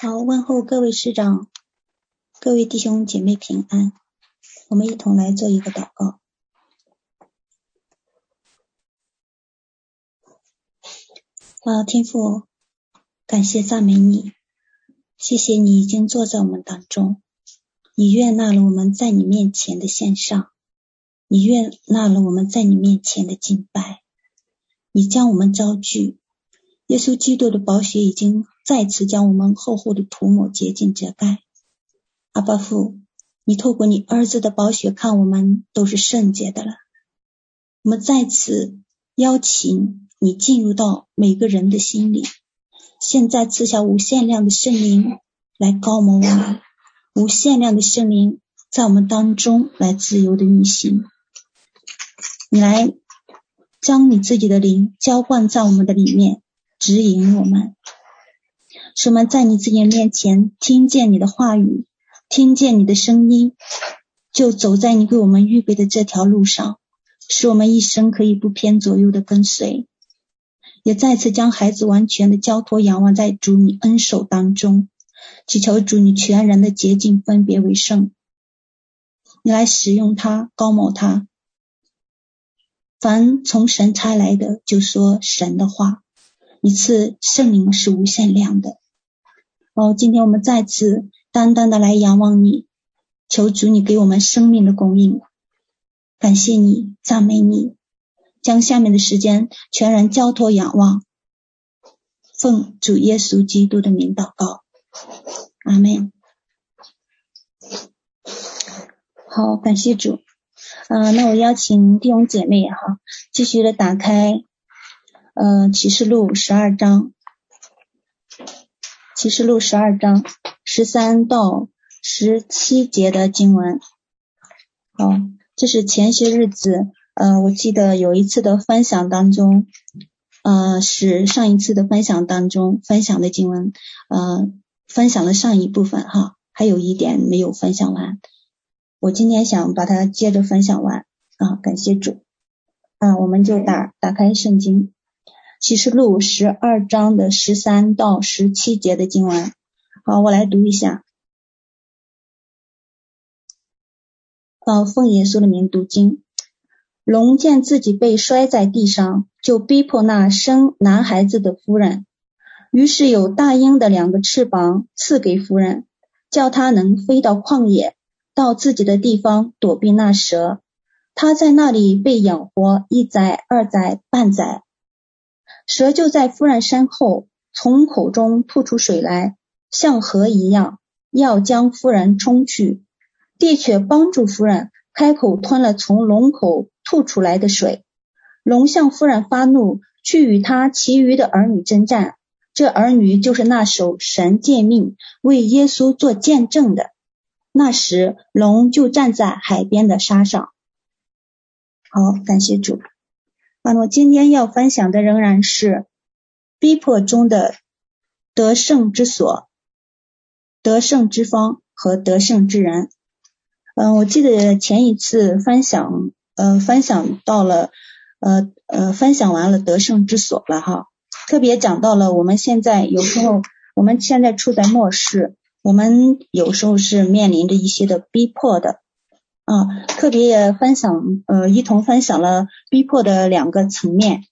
好，问候各位师长，各位弟兄姐妹平安。我们一同来做一个祷告。啊，天父，感谢赞美你，谢谢你已经坐在我们当中，你悦纳了我们在你面前的献上，你悦纳了我们在你面前的敬拜，你将我们招聚。耶稣基督的宝血已经再次将我们厚厚的涂抹洁净遮盖。阿巴父，你透过你儿子的宝血看我们都是圣洁的了。我们再次邀请你进入到每个人的心里，现在赐下无限量的圣灵来膏抹我们，无限量的圣灵在我们当中来自由的运行。你来将你自己的灵浇灌在我们的里面。指引我们，使我们在你自己面前听见你的话语，听见你的声音，就走在你给我们预备的这条路上，使我们一生可以不偏左右的跟随。也再次将孩子完全的交托仰望在主你恩手当中，祈求主你全然的洁净分别为圣，你来使用他，高某他。凡从神差来的，就说神的话。一次圣灵是无限量的哦，今天我们再次单单的来仰望你，求主你给我们生命的供应，感谢你，赞美你，将下面的时间全然交托仰望，奉主耶稣基督的名祷告，阿门。好，感谢主，嗯、呃，那我邀请弟兄姐妹哈，继续的打开。呃，启示录十二章，启示录十二章十三到十七节的经文。好，这是前些日子，呃，我记得有一次的分享当中，呃，是上一次的分享当中分享的经文，呃，分享了上一部分哈，还有一点没有分享完，我今天想把它接着分享完啊，感谢主，啊，我们就打打开圣经。启示录十二章的十三到十七节的经文，好，我来读一下。啊，奉耶稣的名读经。龙见自己被摔在地上，就逼迫那生男孩子的夫人。于是有大鹰的两个翅膀赐给夫人，叫他能飞到旷野，到自己的地方躲避那蛇。他在那里被养活一载、二载、半载。蛇就在夫人身后，从口中吐出水来，像河一样，要将夫人冲去。地却帮助夫人，开口吞了从龙口吐出来的水。龙向夫人发怒，去与他其余的儿女征战。这儿女就是那守神诫命、为耶稣做见证的。那时，龙就站在海边的沙上。好，感谢主。那么今天要分享的仍然是逼迫中的得胜之所、得胜之方和得胜之人。嗯，我记得前一次分享，呃，分享到了，呃呃，分享完了得胜之所了哈。特别讲到了我们现在有时候，我们现在处在末世，我们有时候是面临着一些的逼迫的。啊，特别也分享，呃，一同分享了逼迫的两个层面，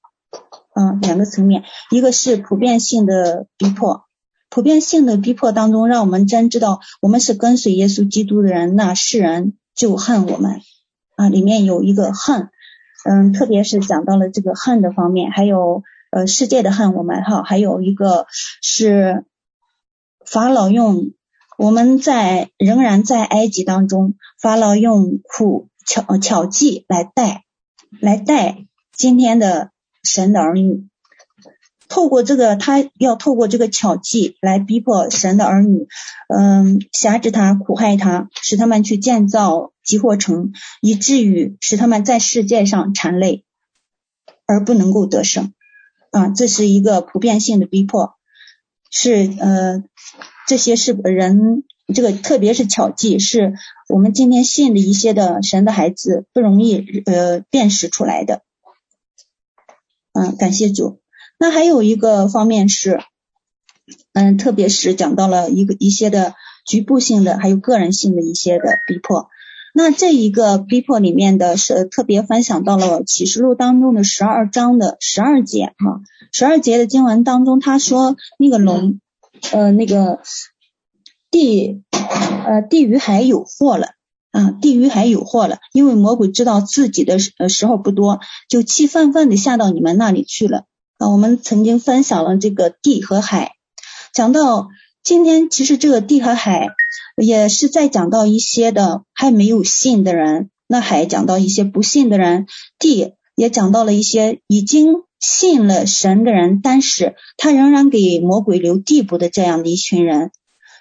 嗯、啊，两个层面，一个是普遍性的逼迫，普遍性的逼迫当中，让我们真知道我们是跟随耶稣基督的人，那世人就恨我们，啊，里面有一个恨，嗯，特别是讲到了这个恨的方面，还有呃世界的恨我们哈，还有一个是法老用。我们在仍然在埃及当中，法老用苦巧巧计来带，来带今天的神的儿女。透过这个，他要透过这个巧计来逼迫神的儿女，嗯，辖制他，苦害他，使他们去建造集货城，以至于使他们在世界上缠累，而不能够得胜。啊，这是一个普遍性的逼迫，是呃。这些是人，这个特别是巧计，是我们今天信的一些的神的孩子不容易呃辨识出来的。嗯，感谢主。那还有一个方面是，嗯，特别是讲到了一个一些的局部性的，还有个人性的一些的逼迫。那这一个逼迫里面的是特别分享到了启示录当中的十二章的十二节哈，十二节的经文当中，他说那个龙，呃，那个地，呃，地与海有祸了啊，地与海有祸了，因为魔鬼知道自己的呃时候不多，就气愤愤的下到你们那里去了啊。我们曾经分享了这个地和海，讲到今天，其实这个地和海。也是在讲到一些的还没有信的人，那还讲到一些不信的人，地也讲到了一些已经信了神的人，但是他仍然给魔鬼留地步的这样的一群人，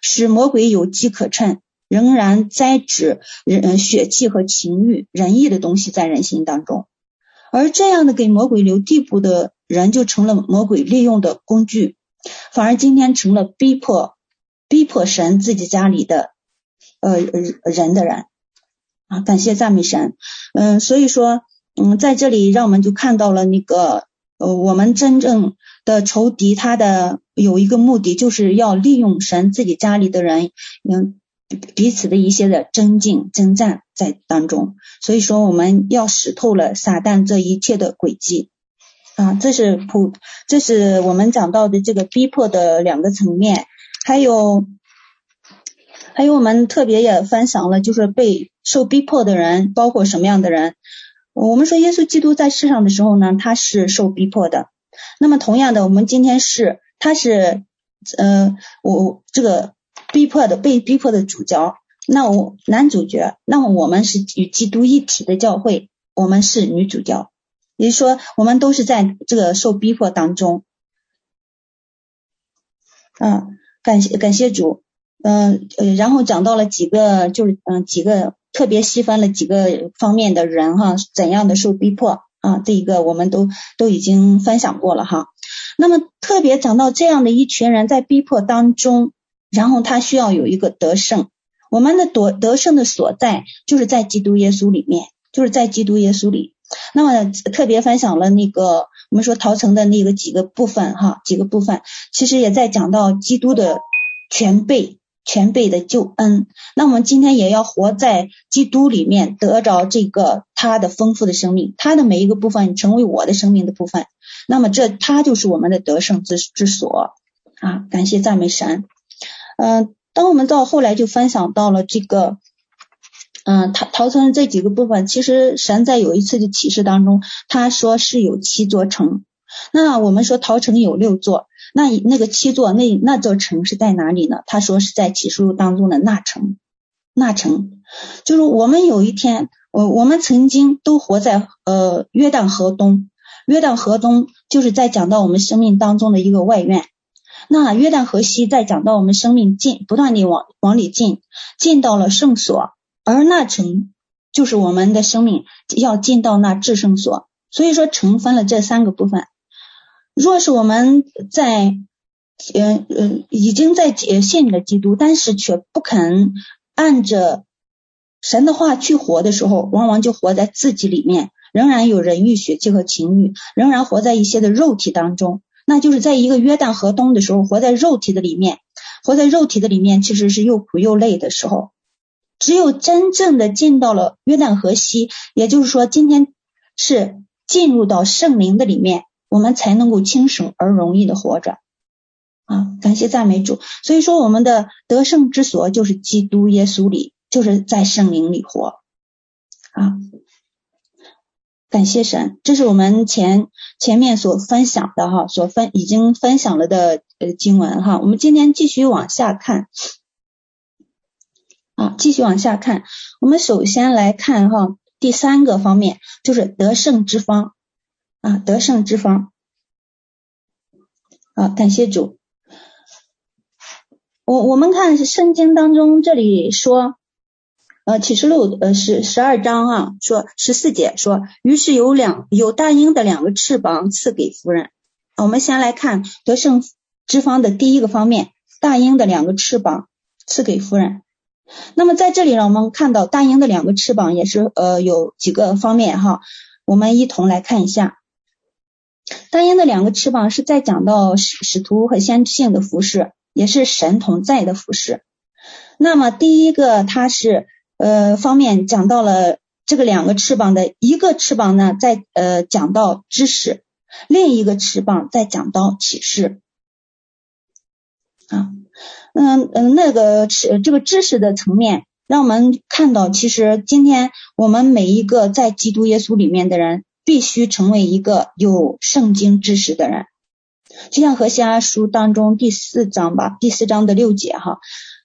使魔鬼有机可乘，仍然栽植人血气和情欲、仁义的东西在人心当中，而这样的给魔鬼留地步的人，就成了魔鬼利用的工具，反而今天成了逼迫。逼迫神自己家里的呃人的人啊，感谢赞美神，嗯，所以说，嗯，在这里让我们就看到了那个呃，我们真正的仇敌他的有一个目的，就是要利用神自己家里的人，嗯，彼此的一些的争竞征战在当中，所以说我们要识透了撒旦这一切的诡计啊，这是普，这是我们讲到的这个逼迫的两个层面。还有，还有我们特别也分享了，就是被受逼迫的人，包括什么样的人？我们说耶稣基督在世上的时候呢，他是受逼迫的。那么同样的，我们今天是，他是，呃，我这个逼迫的被逼迫的主角，那我男主角，那么我们是与基督一体的教会，我们是女主角，也就是说，我们都是在这个受逼迫当中，嗯。感谢感谢主，嗯呃，然后讲到了几个，就是嗯几个特别细分了几个方面的人哈，怎样的受逼迫啊，这一个我们都都已经分享过了哈。那么特别讲到这样的一群人在逼迫当中，然后他需要有一个得胜，我们的得得胜的所在就是在基督耶稣里面，就是在基督耶稣里。那么特别分享了那个。我们说逃城的那个几个部分哈，几个部分其实也在讲到基督的全备、全备的救恩。那我们今天也要活在基督里面，得着这个他的丰富的生命，他的每一个部分成为我的生命的部分。那么这他就是我们的得胜之之所啊！感谢赞美神。嗯、当我们到后来就分享到了这个。嗯，逃逃城这几个部分，其实神在有一次的启示当中，他说是有七座城。那我们说桃城有六座，那那个七座那那座城是在哪里呢？他说是在启示录当中的那城，那城就是我们有一天，我我们曾经都活在呃约旦河东，约旦河东就是在讲到我们生命当中的一个外院。那约旦河西在讲到我们生命进不断地往往里进，进到了圣所。而那城就是我们的生命要进到那至圣所，所以说城分了这三个部分。若是我们在呃呃已经在信了基督，但是却不肯按着神的话去活的时候，往往就活在自己里面，仍然有人欲、血气和情欲，仍然活在一些的肉体当中。那就是在一个约旦河东的时候，活在肉体的里面，活在肉体的里面，其实是又苦又累的时候。只有真正的进到了约旦河西，也就是说，今天是进入到圣灵的里面，我们才能够轻省而容易的活着啊！感谢赞美主。所以说，我们的得胜之所就是基督耶稣里，就是在圣灵里活啊！感谢神，这是我们前前面所分享的哈，所分已经分享了的呃经文哈。我们今天继续往下看。啊，继续往下看，我们首先来看哈，第三个方面就是得胜之方啊，得胜之方。啊，感谢主。我我们看圣经当中这里说，呃，启示录呃是十二章啊，说十四节说，于是有两有大鹰的两个翅膀赐给夫人。我们先来看得胜之方的第一个方面，大鹰的两个翅膀赐给夫人。那么在这里呢，我们看到大鹰的两个翅膀也是呃有几个方面哈，我们一同来看一下。大鹰的两个翅膀是在讲到使使徒和先知性的服饰，也是神同在的服饰。那么第一个它是呃方面讲到了这个两个翅膀的一个翅膀呢，在呃讲到知识，另一个翅膀在讲到启示。啊，嗯嗯，那个知这个知识的层面，让我们看到，其实今天我们每一个在基督耶稣里面的人，必须成为一个有圣经知识的人。就像何西阿书当中第四章吧，第四章的六节哈，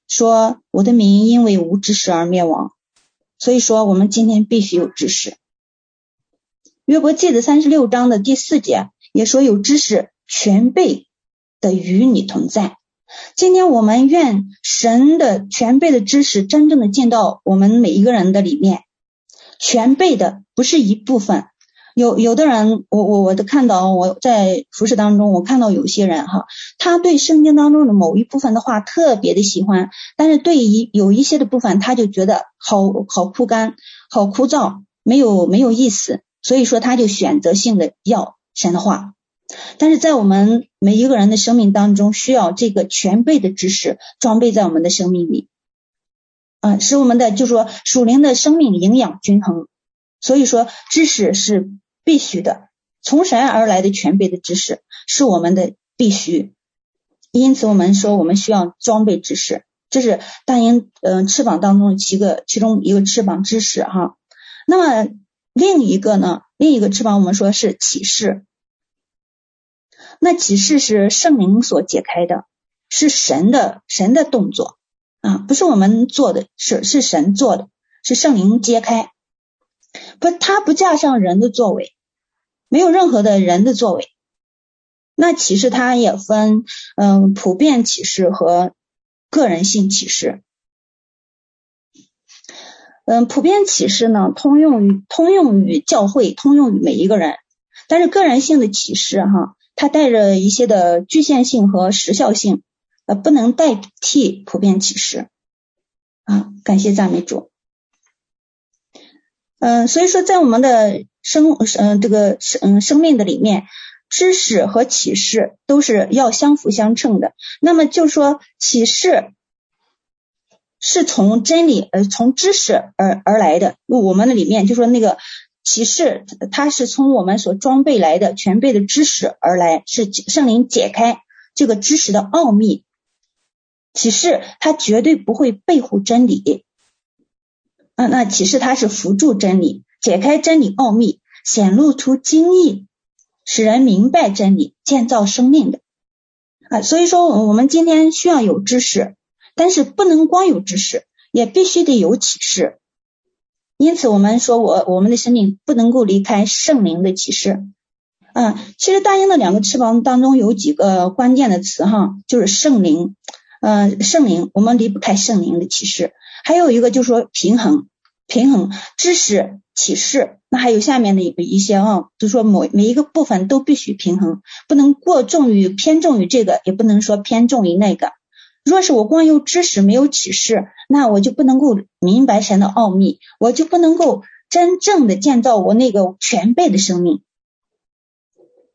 说我的民因为无知识而灭亡。所以说，我们今天必须有知识。约伯记的三十六章的第四节也说，有知识全备的与你同在。今天我们愿神的全备的知识真正的进到我们每一个人的里面，全备的不是一部分。有有的人，我我我都看到我在服饰当中，我看到有些人哈，他对圣经当中的某一部分的话特别的喜欢，但是对于有一些的部分，他就觉得好好枯干、好枯燥，没有没有意思，所以说他就选择性的要神的话。但是在我们每一个人的生命当中，需要这个全备的知识装备在我们的生命里，啊，使我们的就是说属灵的生命营养均衡。所以说，知识是必须的，从神而来的全备的知识是我们的必须。因此，我们说我们需要装备知识，这是大鹰嗯翅膀当中的七个其中一个翅膀知识哈。那么另一个呢，另一个翅膀我们说是启示。那启示是圣灵所解开的，是神的神的动作啊，不是我们做的，是是神做的，是圣灵揭开，不，他不加上人的作为，没有任何的人的作为。那启示它也分嗯普遍启示和个人性启示，嗯普遍启示呢通用于通用于教会，通用于每一个人，但是个人性的启示哈。它带着一些的局限性和时效性，呃，不能代替普遍启示啊。感谢赞美主。嗯，所以说在我们的生嗯这个生嗯生命的里面，知识和启示都是要相辅相成的。那么就说启示是从真理呃从知识而而来的，我们的里面就说那个。启示，它是从我们所装备来的全备的知识而来，是圣灵解开这个知识的奥秘。启示它绝对不会背负真理，啊，那启示它是辅助真理，解开真理奥秘，显露出经义，使人明白真理，建造生命的。啊，所以说我们今天需要有知识，但是不能光有知识，也必须得有启示。因此，我们说我我们的生命不能够离开圣灵的启示。嗯，其实大鹰的两个翅膀当中有几个关键的词哈，就是圣灵，嗯，圣灵，我们离不开圣灵的启示。还有一个就是说平衡，平衡知识启示，那还有下面的一一些啊，就是说每每一个部分都必须平衡，不能过重于偏重于这个，也不能说偏重于那个。若是我光有知识没有启示，那我就不能够明白神的奥秘，我就不能够真正的建造我那个全备的生命。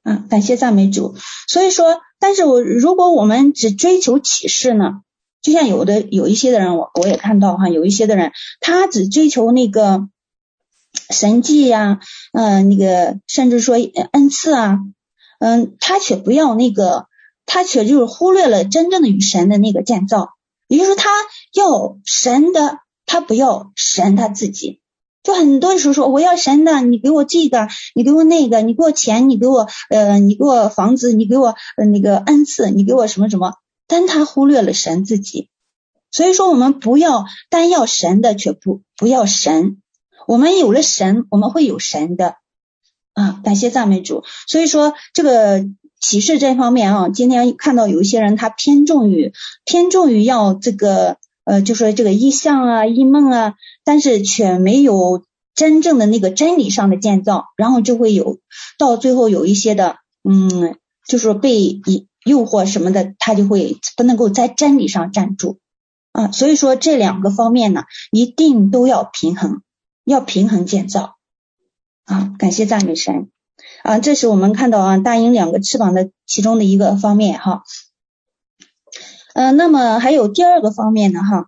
啊，感谢赞美主。所以说，但是我如果我们只追求启示呢，就像有的有一些的人，我我也看到哈，有一些的人他只追求那个神迹呀，嗯，那个甚至说恩赐啊，嗯，他却不要那个。他却就是忽略了真正的与神的那个建造，也就是说，他要神的，他不要神他自己。就很多时候说，我要神的，你给我这个，你给我那个，你给我钱，你给我呃，你给我房子，你给我呃那个恩赐，你给我什么什么，但他忽略了神自己。所以说，我们不要单要神的，却不不要神。我们有了神，我们会有神的啊！感谢赞美主。所以说这个。启示这方面啊，今天看到有一些人他偏重于偏重于要这个呃，就说这个意象啊、异梦啊，但是却没有真正的那个真理上的建造，然后就会有到最后有一些的嗯，就是被诱惑什么的，他就会不能够在真理上站住啊。所以说这两个方面呢，一定都要平衡，要平衡建造啊。感谢赞美神。啊，这是我们看到啊大鹰两个翅膀的其中的一个方面哈。嗯、那么还有第二个方面呢哈，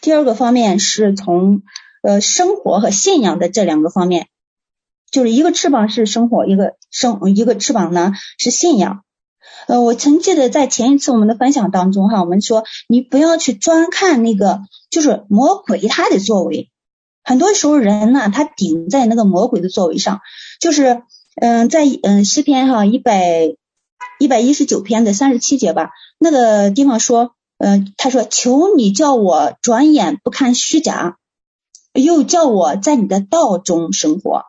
第二个方面是从呃生活和信仰的这两个方面，就是一个翅膀是生活，一个生一个翅膀呢是信仰。呃，我曾记得在前一次我们的分享当中哈，我们说你不要去专看那个，就是魔鬼他的作为，很多时候人呢他顶在那个魔鬼的作为上，就是嗯在嗯诗篇哈一百一百一十九篇的三十七节吧，那个地方说，嗯他说求你叫我转眼不看虚假，又叫我在你的道中生活。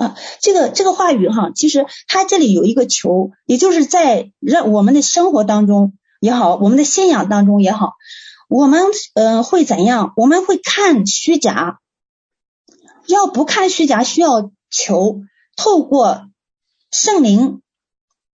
啊，这个这个话语哈，其实它这里有一个求，也就是在让我们的生活当中也好，我们的信仰当中也好，我们呃会怎样？我们会看虚假，要不看虚假，需要求透过圣灵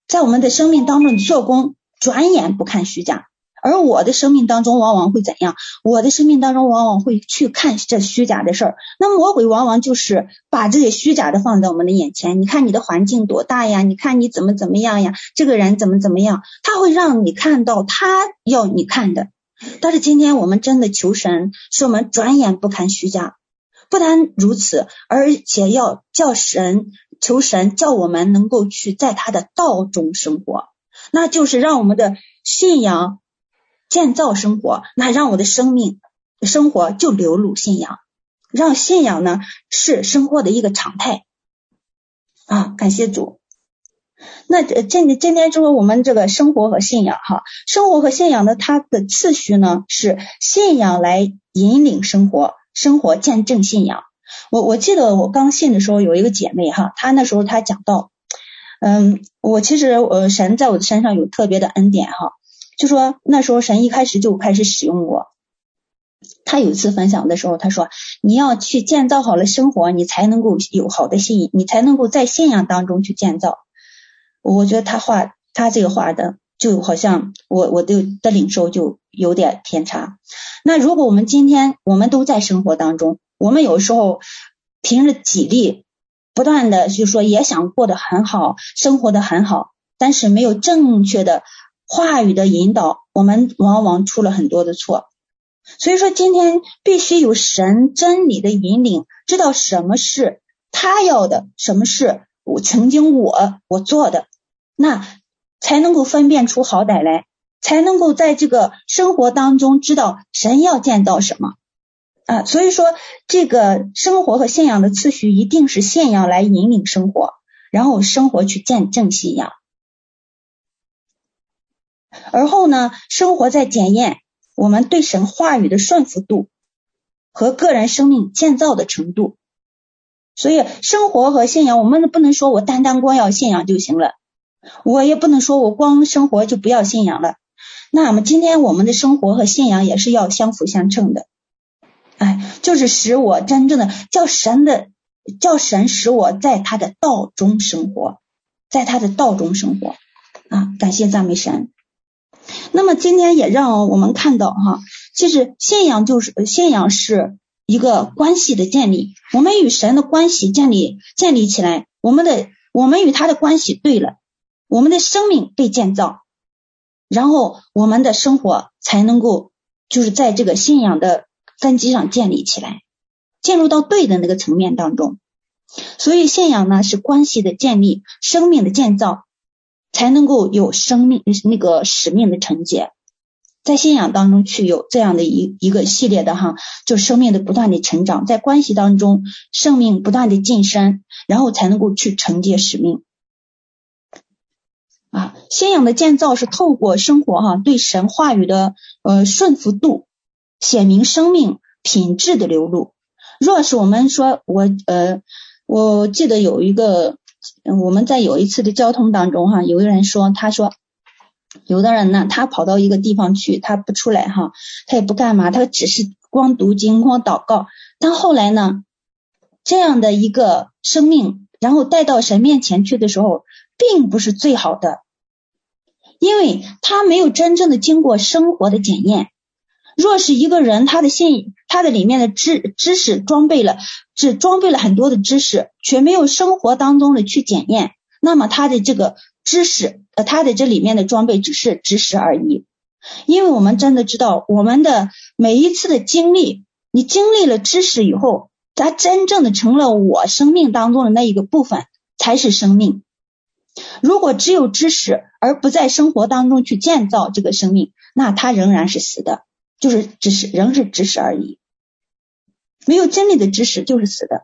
在我们的生命当中做工，转眼不看虚假。而我的生命当中往往会怎样？我的生命当中往往会去看这虚假的事儿。那魔鬼往往就是把这些虚假的放在我们的眼前。你看你的环境多大呀？你看你怎么怎么样呀？这个人怎么怎么样？他会让你看到他要你看的。但是今天我们真的求神，是我们转眼不看虚假。不但如此，而且要叫神求神，叫我们能够去在他的道中生活，那就是让我们的信仰。建造生活，那让我的生命生活就流露信仰，让信仰呢是生活的一个常态啊！感谢主。那今今天说我们这个生活和信仰哈，生活和信仰呢，它的次序呢是信仰来引领生活，生活见证信仰。我我记得我刚信的时候，有一个姐妹哈，她那时候她讲到，嗯，我其实呃神在我的身上有特别的恩典哈。就说那时候神一开始就开始使用我，他有一次分享的时候，他说你要去建造好了生活，你才能够有好的信仰，你才能够在信仰当中去建造。我觉得他话他这个话的就好像我我的的领受就有点偏差。那如果我们今天我们都在生活当中，我们有时候凭着己力不断的就说也想过得很好，生活得很好，但是没有正确的。话语的引导，我们往往出了很多的错。所以说，今天必须有神真理的引领，知道什么是他要的，什么是我曾经我我做的，那才能够分辨出好歹来，才能够在这个生活当中知道神要见到什么啊。所以说，这个生活和信仰的次序一定是信仰来引领生活，然后生活去见证信仰。而后呢，生活在检验我们对神话语的顺服度和个人生命建造的程度。所以，生活和信仰，我们不能说我单单光要信仰就行了，我也不能说我光生活就不要信仰了。那么，今天我们的生活和信仰也是要相辅相成的。哎，就是使我真正的叫神的，叫神使我在他的道中生活，在他的道中生活啊！感谢赞美神。那么今天也让我们看到哈，其实信仰就是信仰是一个关系的建立，我们与神的关系建立建立起来，我们的我们与他的关系对了，我们的生命被建造，然后我们的生活才能够就是在这个信仰的根基上建立起来，进入到对的那个层面当中。所以信仰呢是关系的建立，生命的建造。才能够有生命那个使命的承接，在信仰当中去有这样的一一个系列的哈，就生命的不断的成长，在关系当中生命不断的晋升，然后才能够去承接使命。啊，信仰的建造是透过生活哈对神话语的呃顺服度，显明生命品质的流露。若是我们说我呃，我记得有一个。我们在有一次的交通当中，哈，有个人说，他说，有的人呢，他跑到一个地方去，他不出来，哈，他也不干嘛，他只是光读经、光祷告。但后来呢，这样的一个生命，然后带到神面前去的时候，并不是最好的，因为他没有真正的经过生活的检验。若是一个人他的信，他的里面的知知识装备了，只装备了很多的知识，却没有生活当中的去检验，那么他的这个知识，呃，他的这里面的装备只是知识而已。因为我们真的知道，我们的每一次的经历，你经历了知识以后，它真正的成了我生命当中的那一个部分，才是生命。如果只有知识而不在生活当中去建造这个生命，那它仍然是死的，就是知识，仍是知识而已。没有真理的知识就是死的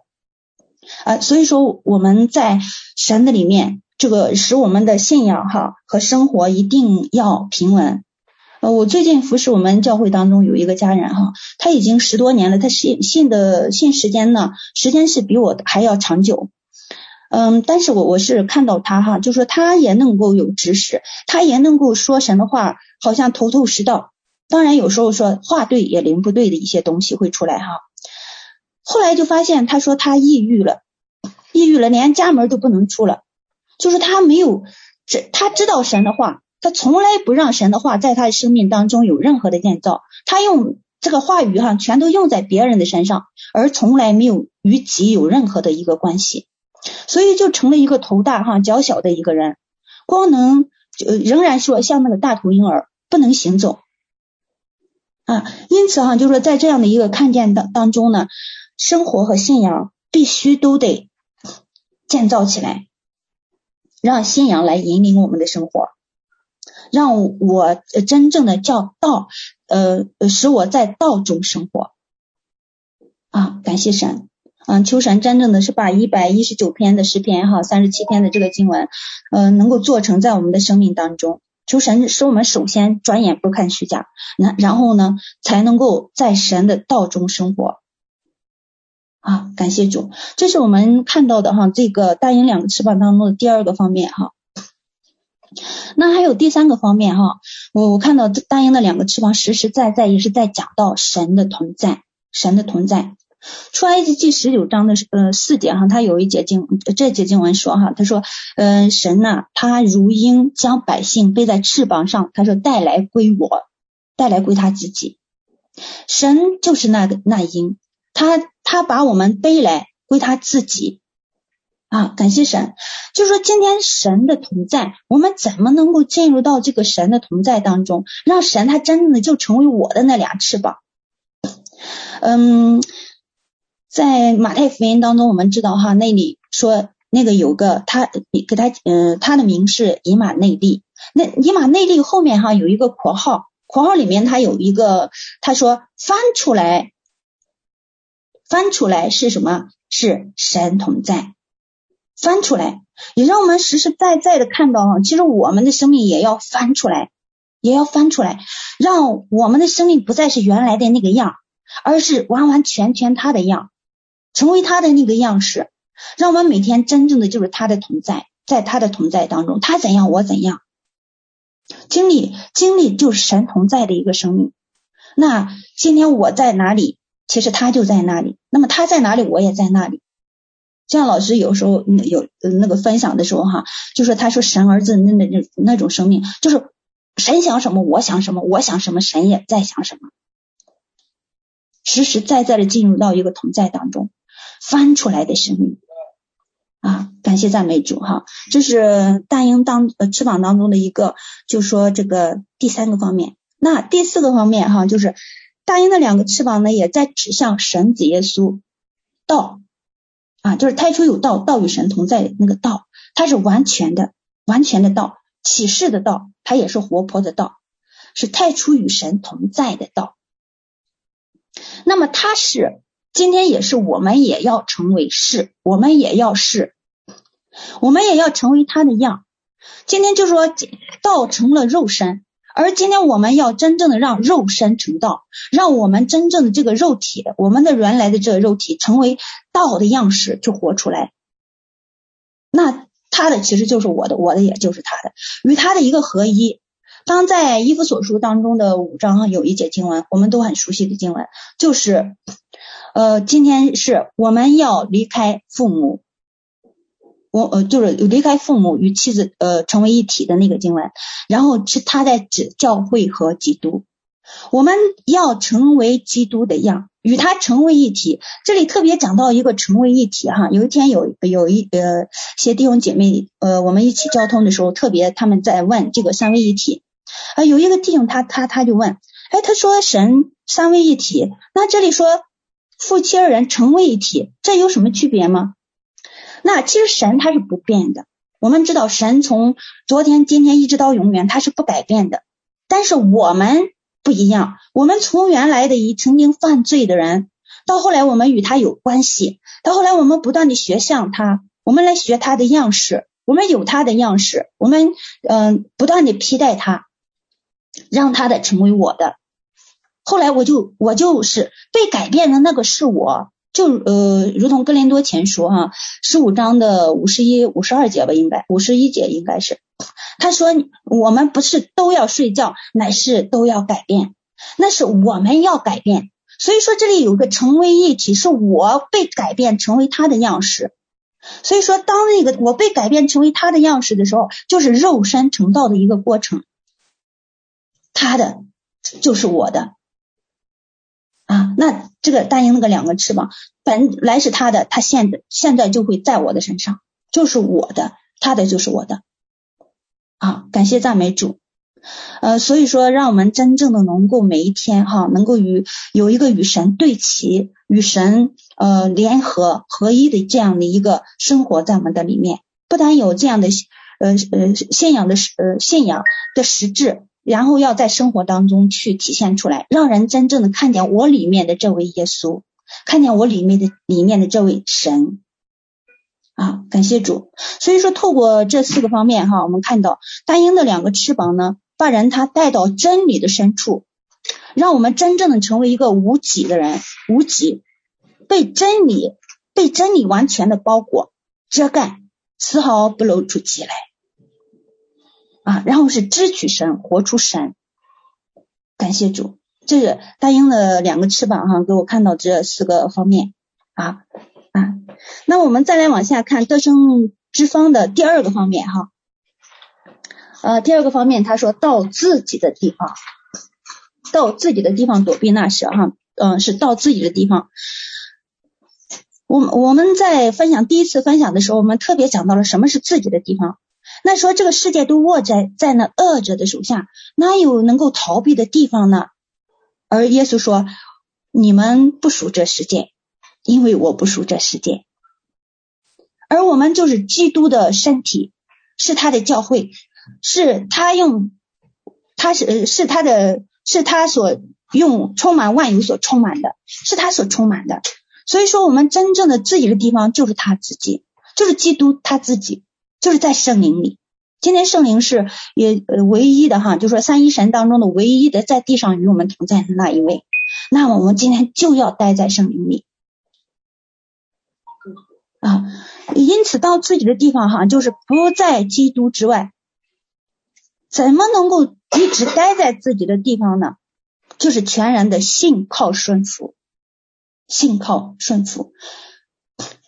啊！所以说我们在神的里面，这个使我们的信仰哈和生活一定要平稳。呃，我最近服侍我们教会当中有一个家人哈，他已经十多年了，他信信的信时间呢，时间是比我还要长久。嗯，但是我我是看到他哈，就说他也能够有知识，他也能够说神的话，好像头头是道。当然有时候说话对也灵不对的一些东西会出来哈。后来就发现他说他抑郁了，抑郁了，连家门都不能出了，就是他没有这，他知道神的话，他从来不让神的话在他的生命当中有任何的建造，他用这个话语哈，全都用在别人的身上，而从来没有与己有任何的一个关系。所以就成了一个头大哈脚小的一个人，光能呃仍然说像那个大头婴儿不能行走啊，因此哈就是说在这样的一个看见当当中呢，生活和信仰必须都得建造起来，让信仰来引领我们的生活，让我真正的叫道呃使我在道中生活啊，感谢神。嗯，求神真正的是把一百一十九篇的诗篇哈，三十七篇的这个经文，呃，能够做成在我们的生命当中。求神使我们首先转眼不看虚假，那然后呢，才能够在神的道中生活。啊，感谢主，这是我们看到的哈，这个大鹰两个翅膀当中的第二个方面哈。那还有第三个方面哈，我我看到大鹰的两个翅膀实实在在也是在讲到神的同在，神的同在。出埃及记十九章的呃四节哈，他有一节经这节经文说哈，他说，嗯、呃，神呐、他如鹰将百姓背在翅膀上，他说带来归我，带来归他自己。神就是那个那鹰，他他把我们背来归他自己啊，感谢神。就是说今天神的同在，我们怎么能够进入到这个神的同在当中，让神他真正的就成为我的那俩翅膀？嗯。在马太福音当中，我们知道哈，那里说那个有个他给他呃，他的名是以马内利。那以马内利后面哈有一个括号，括号里面他有一个他说翻出来，翻出来是什么？是神同在。翻出来也让我们实实在在的看到哈，其实我们的生命也要翻出来，也要翻出来，让我们的生命不再是原来的那个样，而是完完全全他的样。成为他的那个样式，让我们每天真正的就是他的同在，在他的同在当中，他怎样我怎样，经历经历就是神同在的一个生命。那今天我在哪里，其实他就在那里。那么他在哪里，我也在那里。像老师有时候有那个分享的时候哈，就说他说神儿子那那那那种生命，就是神想什么我想什么，我想什么神也在想什么，实实在在的进入到一个同在当中。翻出来的生命啊！感谢赞美主哈，这是大鹰当呃翅膀当中的一个，就说这个第三个方面。那第四个方面哈，就是大鹰的两个翅膀呢，也在指向神子耶稣道啊，就是太初有道，道与神同在那个道，它是完全的、完全的道，启示的道，它也是活泼的道，是太初与神同在的道。那么它是。今天也是，我们也要成为是，我们也要是，我们也要成为他的样。今天就说道成了肉身，而今天我们要真正的让肉身成道，让我们真正的这个肉体，我们的原来的这个肉体成为道的样式去活出来。那他的其实就是我的，我的也就是他的，与他的一个合一。当在伊夫所书当中的五章有一节经文，我们都很熟悉的经文，就是。呃，今天是我们要离开父母，我呃就是离开父母与妻子呃成为一体的那个经文，然后是他在指教会和基督，我们要成为基督的样，与他成为一体。这里特别讲到一个成为一体哈。有一天有有一呃些弟兄姐妹呃我们一起交通的时候，特别他们在问这个三位一体啊，有一个弟兄他他他就问，哎，他说神三位一体，那这里说夫妻二人成为一体，这有什么区别吗？那其实神他是不变的，我们知道神从昨天今天一直到永远他是不改变的，但是我们。不一样，我们从原来的一曾经犯罪的人，到后来我们与他有关系，到后来我们不断的学像他，我们来学他的样式，我们有他的样式，我们嗯、不断的披戴他，让他的成为我的。后来我就我就是被改变的那个是我。就呃，如同哥林多前书哈，十五章的五十一、五十二节吧，应该五十一节应该是。他说我们不是都要睡觉，乃是都要改变，那是我们要改变。所以说这里有个成为一体，是我被改变成为他的样式。所以说当那个我被改变成为他的样式的时候，就是肉身成道的一个过程。他的就是我的。那这个大鹰那个两个翅膀本来是他的，他现在现在就会在我的身上，就是我的，他的就是我的。啊，感谢赞美主。呃，所以说，让我们真正的能够每一天哈，能够与有一个与神对齐、与神呃联合合一的这样的一个生活在我们的里面，不但有这样的呃呃信仰的呃信仰的实质。然后要在生活当中去体现出来，让人真正的看见我里面的这位耶稣，看见我里面的里面的这位神啊，感谢主。所以说，透过这四个方面哈，我们看到大鹰的两个翅膀呢，把人他带到真理的深处，让我们真正的成为一个无己的人，无己，被真理被真理完全的包裹遮盖，丝毫不露出己来。啊，然后是支取神，活出神，感谢主。这是大鹰的两个翅膀哈，给我看到这四个方面啊啊。那我们再来往下看得胜之方的第二个方面哈。呃，第二个方面他说到自己的地方，到自己的地方躲避那蛇哈，嗯、是到自己的地方。我我们在分享第一次分享的时候，我们特别讲到了什么是自己的地方。那说这个世界都握在在那恶者的手下，哪有能够逃避的地方呢？而耶稣说：“你们不属这世界，因为我不属这世界。”而我们就是基督的身体，是他的教会，是他用，他是是他的，是他所用充满万有所充满的，是他所充满的。所以说，我们真正的自己的地方就是他自己，就是基督他自己。就是在圣灵里，今天圣灵是也呃唯一的哈，就说三一神当中的唯一的在地上与我们同在的那一位。那么我们今天就要待在圣灵里啊，因此到自己的地方哈，就是不在基督之外，怎么能够一直待在自己的地方呢？就是全然的信靠顺服，信靠顺服，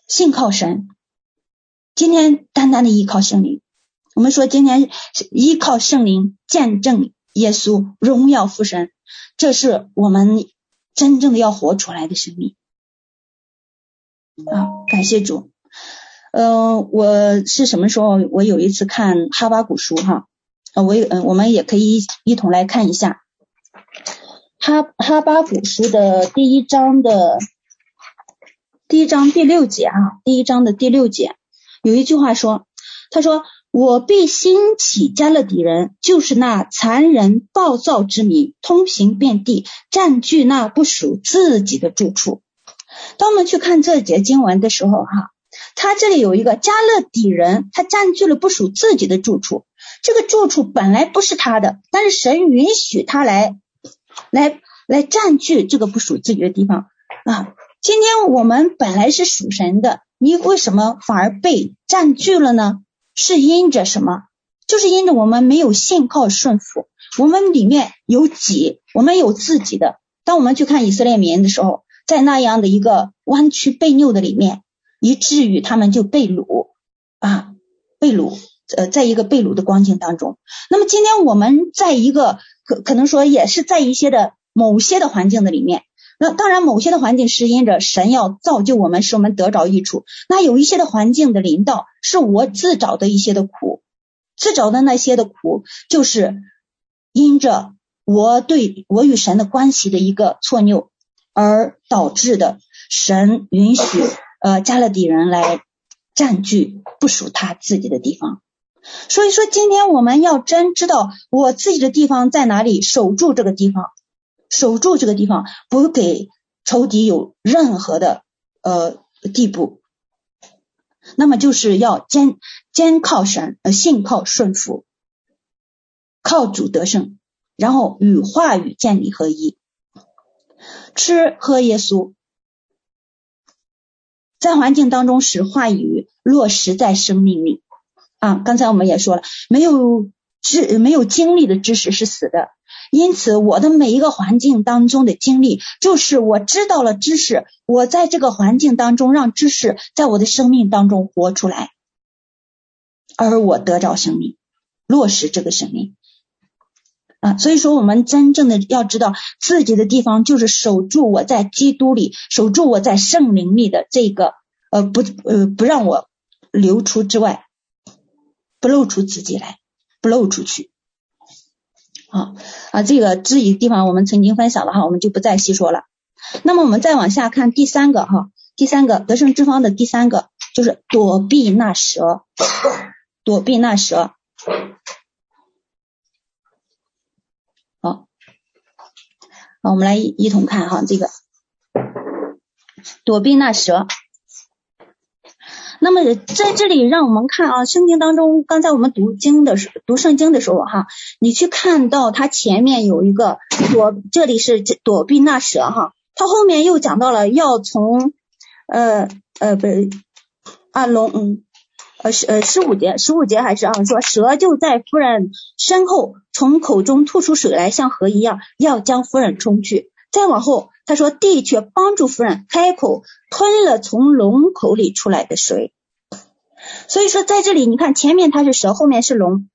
信靠神。今天单单的依靠圣灵，我们说今天依靠圣灵见证耶稣荣耀父神，这是我们真正的要活出来的生命啊！感谢主。呃，我是什么时候？我有一次看哈巴古书哈，我嗯，我们也可以一一同来看一下哈哈巴古书的第一章的第一章第六节啊，第一章的第六节。有一句话说，他说：“我必兴起迦勒底人，就是那残忍暴躁之民，通行遍地，占据那不属自己的住处。”当我们去看这节经文的时候，哈，他这里有一个迦勒底人，他占据了不属自己的住处。这个住处本来不是他的，但是神允许他来，来，来占据这个不属自己的地方啊。今天我们本来是属神的。你为什么反而被占据了呢？是因着什么？就是因着我们没有信靠顺服，我们里面有己，我们有自己的。当我们去看以色列民的时候，在那样的一个弯曲悖拗的里面，以至于他们就被掳啊，被掳，呃，在一个被掳的光景当中。那么今天我们在一个可可能说也是在一些的某些的环境的里面。那当然，某些的环境是因着神要造就我们，使我们得着益处。那有一些的环境的临到，是我自找的一些的苦，自找的那些的苦，就是因着我对我与神的关系的一个错谬而导致的。神允许呃加勒底人来占据不属他自己的地方。所以说，今天我们要真知道我自己的地方在哪里，守住这个地方。守住这个地方，不给仇敌有任何的呃地步，那么就是要坚坚靠神，呃信靠顺服，靠主得胜，然后与话语建立合一，吃喝耶稣，在环境当中使话语落实在生命里啊。刚才我们也说了，没有知没有经历的知识是死的。因此，我的每一个环境当中的经历，就是我知道了知识，我在这个环境当中让知识在我的生命当中活出来，而我得着生命，落实这个生命啊。所以说，我们真正的要知道自己的地方，就是守住我在基督里，守住我在圣灵里的这个呃不呃不让我流出之外，不露出自己来，不露出去。好啊，这个质疑地方我们曾经分享了哈，我们就不再细说了。那么我们再往下看第三个哈，第三个得胜之方的第三个就是躲避那蛇，躲避那蛇。好，我们来一一同看哈，这个躲避那蛇。那么在这里，让我们看啊，圣经当中，刚才我们读经的时，读圣经的时候哈，你去看到它前面有一个躲，这里是躲避那蛇哈，它后面又讲到了要从呃呃不啊龙嗯呃十呃十五节十五节还是啊说蛇就在夫人身后从口中吐出水来，像河一样，要将夫人冲去。再往后。他说：“地却帮助夫人开口吞了从龙口里出来的水。”所以说，在这里你看，前面它是蛇，后面是龙。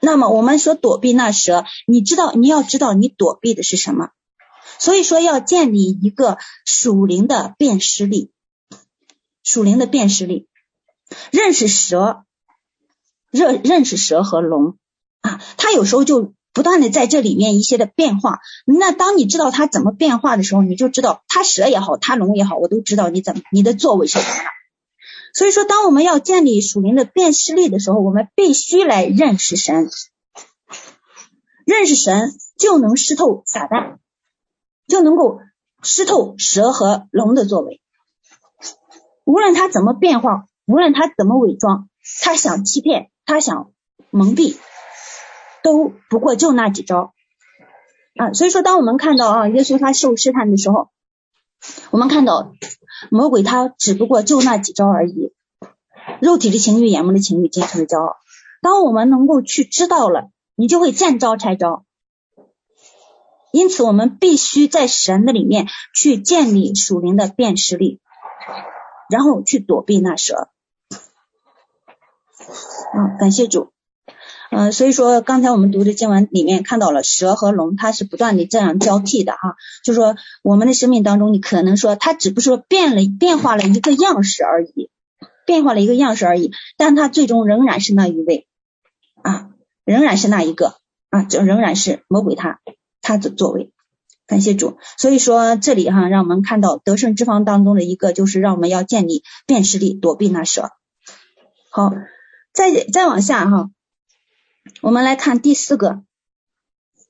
那么我们说躲避那蛇，你知道，你要知道你躲避的是什么。所以说，要建立一个属灵的辨识力，属灵的辨识力，认识蛇，认认识蛇和龙啊，它有时候就。不断的在这里面一些的变化，那当你知道它怎么变化的时候，你就知道它蛇也好，它龙也好，我都知道你怎么你的作为是什么。所以说，当我们要建立属灵的辨识力的时候，我们必须来认识神，认识神就能识透撒旦，就能够识透蛇和龙的作为。无论他怎么变化，无论他怎么伪装，他想欺骗，他想蒙蔽。都不过就那几招啊，所以说，当我们看到啊，耶稣他受试探的时候，我们看到魔鬼他只不过就那几招而已，肉体的情欲、眼目的情欲、今生的骄傲。当我们能够去知道了，你就会见招拆招。因此，我们必须在神的里面去建立属灵的辨识力，然后去躲避那蛇。啊，感谢主。嗯，所以说刚才我们读的经文里面看到了蛇和龙，它是不断的这样交替的哈。就说我们的生命当中，你可能说它只不过变了变化了一个样式而已，变化了一个样式而已，但它最终仍然是那一位啊，仍然是那一个啊，就仍然是魔鬼他他的作为。感谢主。所以说这里哈，让我们看到得胜之方当中的一个，就是让我们要建立辨识力，躲避那蛇。好，再再往下哈。我们来看第四个，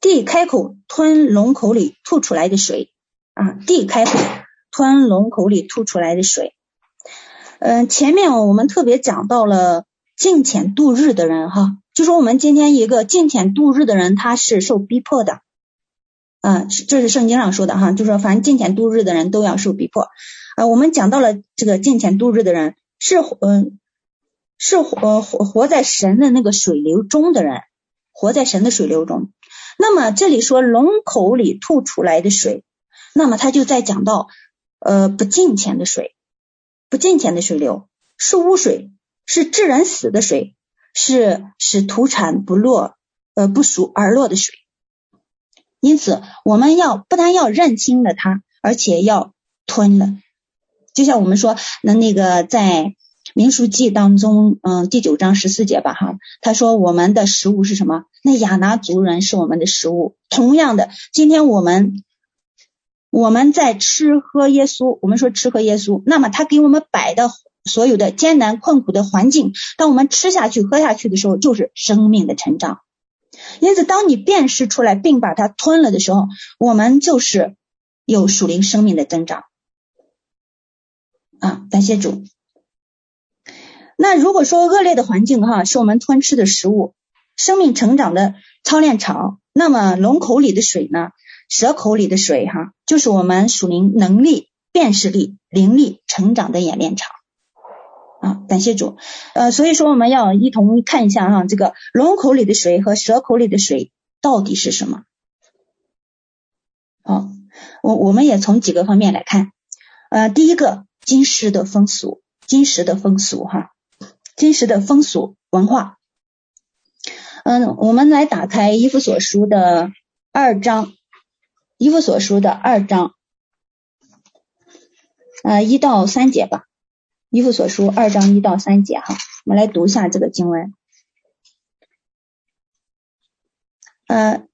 地开口吞龙口里吐出来的水啊，地开口吞龙口里吐出来的水。嗯，前面我们特别讲到了敬虔度日的人哈，就说我们今天一个敬虔度日的人，他是受逼迫的，啊，这是圣经上说的哈，就说凡敬虔度日的人都要受逼迫。啊，我们讲到了这个敬虔度日的人是嗯。是活活活在神的那个水流中的人，活在神的水流中。那么这里说龙口里吐出来的水，那么他就在讲到呃不敬虔的水，不敬虔的水流是污水，是致人死的水，是使土产不落呃不熟而落的水因此，我们要不但要认清了它，而且要吞了。就像我们说，那那个在民数记当中，嗯，第九章十四节吧，哈，他说我们的食物是什么？那亚拿族人是我们的食物。同样的，今天我们我们在吃喝耶稣，我们说吃喝耶稣，那么他给我们摆的所有的艰难困苦的环境，当我们吃下去、喝下去的时候，就是生命的成长。因此，当你辨识出来并把它吞了的时候，我们就是有属灵生命的增长啊！感谢主。那如果说恶劣的环境哈是我们吞吃的食物，生命成长的操练场，那么龙口里的水呢，蛇口里的水哈，就是我们属灵能力、辨识力、灵力成长的演练场。啊，感谢主，呃，所以说我们要一同看一下哈，这个龙口里的水和蛇口里的水到底是什么？好，我我们也从几个方面来看，呃，第一个，今时的风俗，今时的风俗哈，真实的风俗文化，嗯，我们来打开伊夫所书的二章，伊夫所书的二章，呃，一到三节吧。伊夫所书二章一到三节哈，我们来读一下这个经文。呃，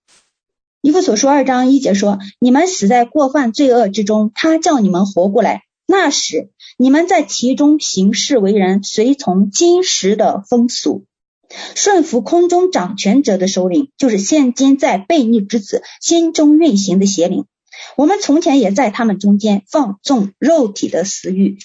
以弗所书二章一节说：“你们死在过犯罪恶之中，他叫你们活过来。那时你们在其中行事为人，随从今时的风俗，顺服空中掌权者的首领，就是现今在悖逆之子心中运行的邪灵。我们从前也在他们中间放纵肉体的私欲。”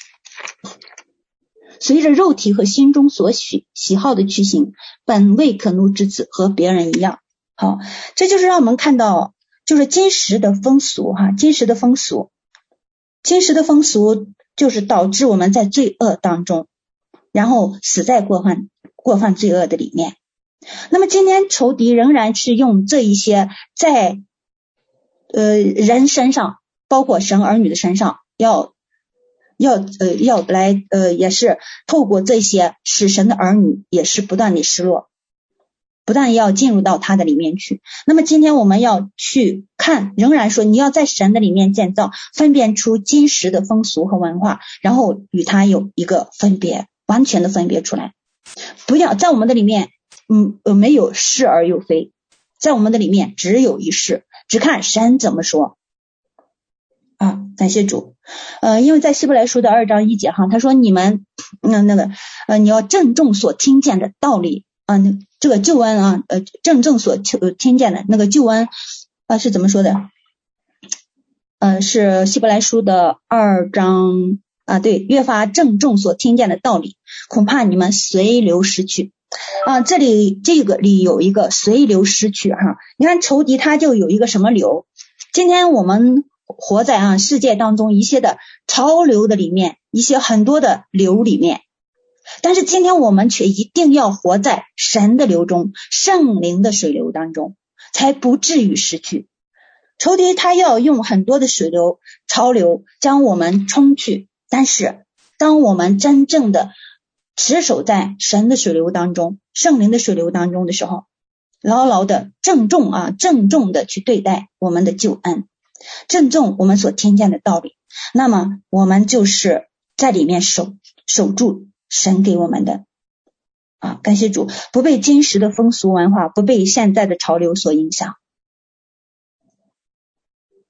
随着肉体和心中所喜喜好的去行，本为可怒之子，和别人一样。好，这就是让我们看到，就是今时的风俗哈，今时的风俗，今时的风俗就是导致我们在罪恶当中，然后死在过犯过犯罪恶的里面。那么今天仇敌仍然是用这一些在呃人身上，包括神儿女的身上要。要呃要来呃也是透过这些使神的儿女也是不断的失落，不但要进入到他的里面去。那么今天我们要去看，仍然说你要在神的里面建造，分辨出今时的风俗和文化，然后与他有一个分别，完全的分别出来。不要在我们的里面，嗯呃没有是而又非，在我们的里面只有一是，只看神怎么说。啊，感谢主，呃，因为在希伯来书的二章一节哈，他说你们那那个呃，你要郑重所听见的道理啊，这个救恩啊，呃，郑重所听听见的那个救恩啊是怎么说的？呃，是希伯来书的二章啊，对，越发郑重所听见的道理，恐怕你们随流失去啊。这里这个里有一个随流失去哈，你看仇敌他就有一个什么流？今天我们。活在啊世界当中一些的潮流的里面，一些很多的流里面，但是今天我们却一定要活在神的流中，圣灵的水流当中，才不至于失去。仇敌他要用很多的水流潮流将我们冲去，但是当我们真正的持守在神的水流当中，圣灵的水流当中的时候，牢牢的郑重啊郑重的去对待我们的救恩。郑重我们所听见的道理，那么我们就是在里面守守住神给我们的啊，感谢主，不被今时的风俗文化，不被现在的潮流所影响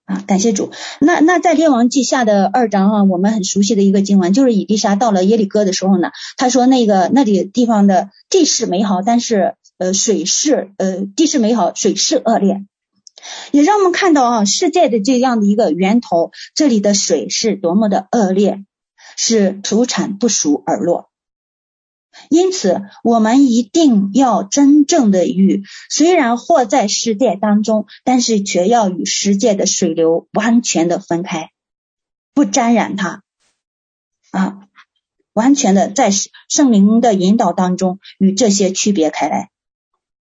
啊，感谢主。那那在列王记下的二章啊，我们很熟悉的一个经文，就是以利沙到了耶利哥的时候呢，他说那个那里地方的地势美好，但是呃水势呃地势美好，水势恶劣。也让我们看到啊，世界的这样的一个源头，这里的水是多么的恶劣，是土产不熟而落。因此，我们一定要真正的与虽然活在世界当中，但是却要与世界的水流完全的分开，不沾染它啊，完全的在圣灵的引导当中与这些区别开来。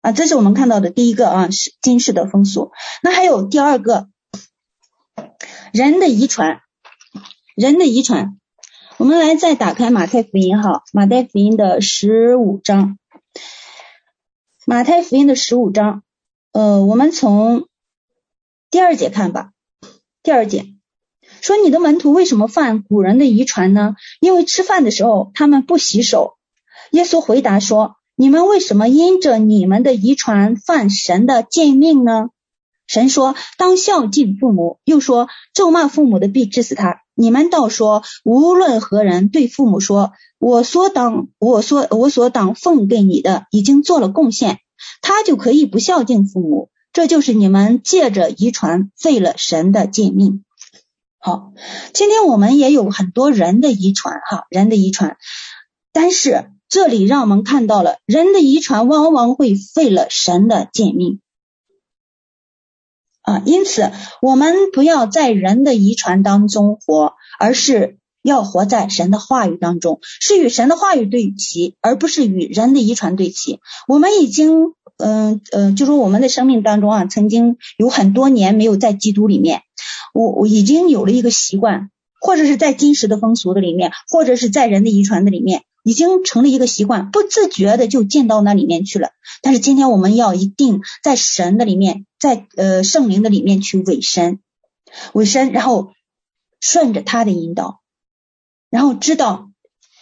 啊，这是我们看到的第一个啊，是今世的风俗。那还有第二个，人的遗传，人的遗传。我们来再打开马太福音哈，马太福音的十五章，马太福音的十五章。呃，我们从第二节看吧。第二节说：“你的门徒为什么犯古人的遗传呢？因为吃饭的时候他们不洗手。”耶稣回答说：“你们为什么因着你们的遗传犯神的诫命呢？神说当孝敬父母，又说咒骂父母的必治死他。你们倒说无论何人对父母说，我所当我所我所当奉给你的已经做了贡献，他就可以不孝敬父母。”这就是你们借着遗传废了神的诫命。好，今天我们也有很多人的遗传，哈，人的遗传。但是这里让我们看到了，人的遗传往往会废了神的诫命。啊，因此我们不要在人的遗传当中活，而是要活在神的话语当中，是与神的话语对齐，而不是与人的遗传对齐。我们已经。嗯呃，就说我们的生命当中啊，曾经有很多年没有在基督里面，我我已经有了一个习惯，或者是在今时的风俗的里面，或者是在人的遗传的里面，已经成了一个习惯，不自觉的就进到那里面去了。但是今天我们要一定在神的里面，在呃圣灵的里面去委身，委身，然后顺着他的引导，然后知道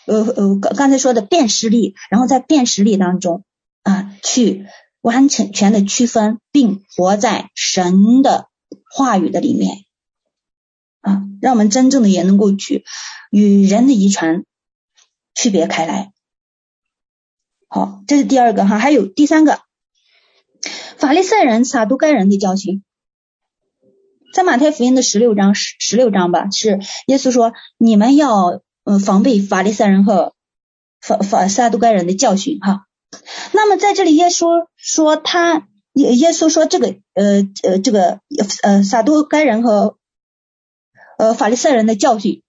呃呃刚才说的辨识力，然后在辨识力当中啊去。完全全的区分，并活在神的话语的里面啊，让我们真正的也能够去与人的遗传区别开来。好，这是第二个哈，还有第三个，法利赛人、撒都该人的教训，在马太福音的十六章十十六章吧，是耶稣说，你们要嗯防备法利赛人和法法撒都该人的教训哈。那么在这里，耶稣说他耶耶稣说这个呃呃这个呃撒都该人和呃法利赛人的教训，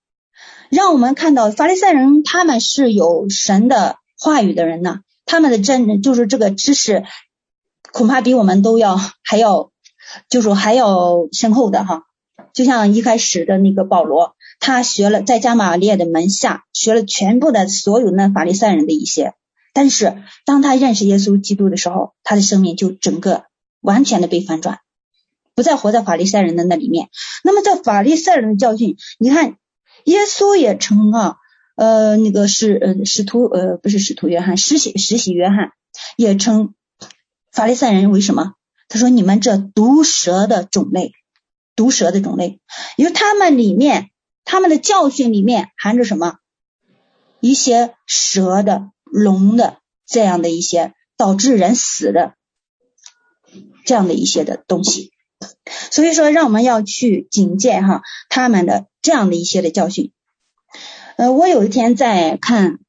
让我们看到法利赛人他们是有神的话语的人呢，他们的真就是这个知识恐怕比我们都要还要就是还要深厚的哈，就像一开始的那个保罗，他学了在加玛列的门下学了全部的所有那法利赛人的一些。但是当他认识耶稣基督的时候，他的生命就整个完全的被翻转，不再活在法利赛人的那里面。那么在法利赛人的教训，你看耶稣也称啊，呃，那个是呃使徒呃不是使徒约翰，施洗施洗约翰也称法利赛人为什么？他说你们这毒蛇的种类，毒蛇的种类，因为他们里面他们的教训里面含着什么？一些蛇的。龙的这样的一些导致人死的这样的一些的东西，所以说让我们要去警戒哈他们的这样的一些的教训。呃，我有一天在看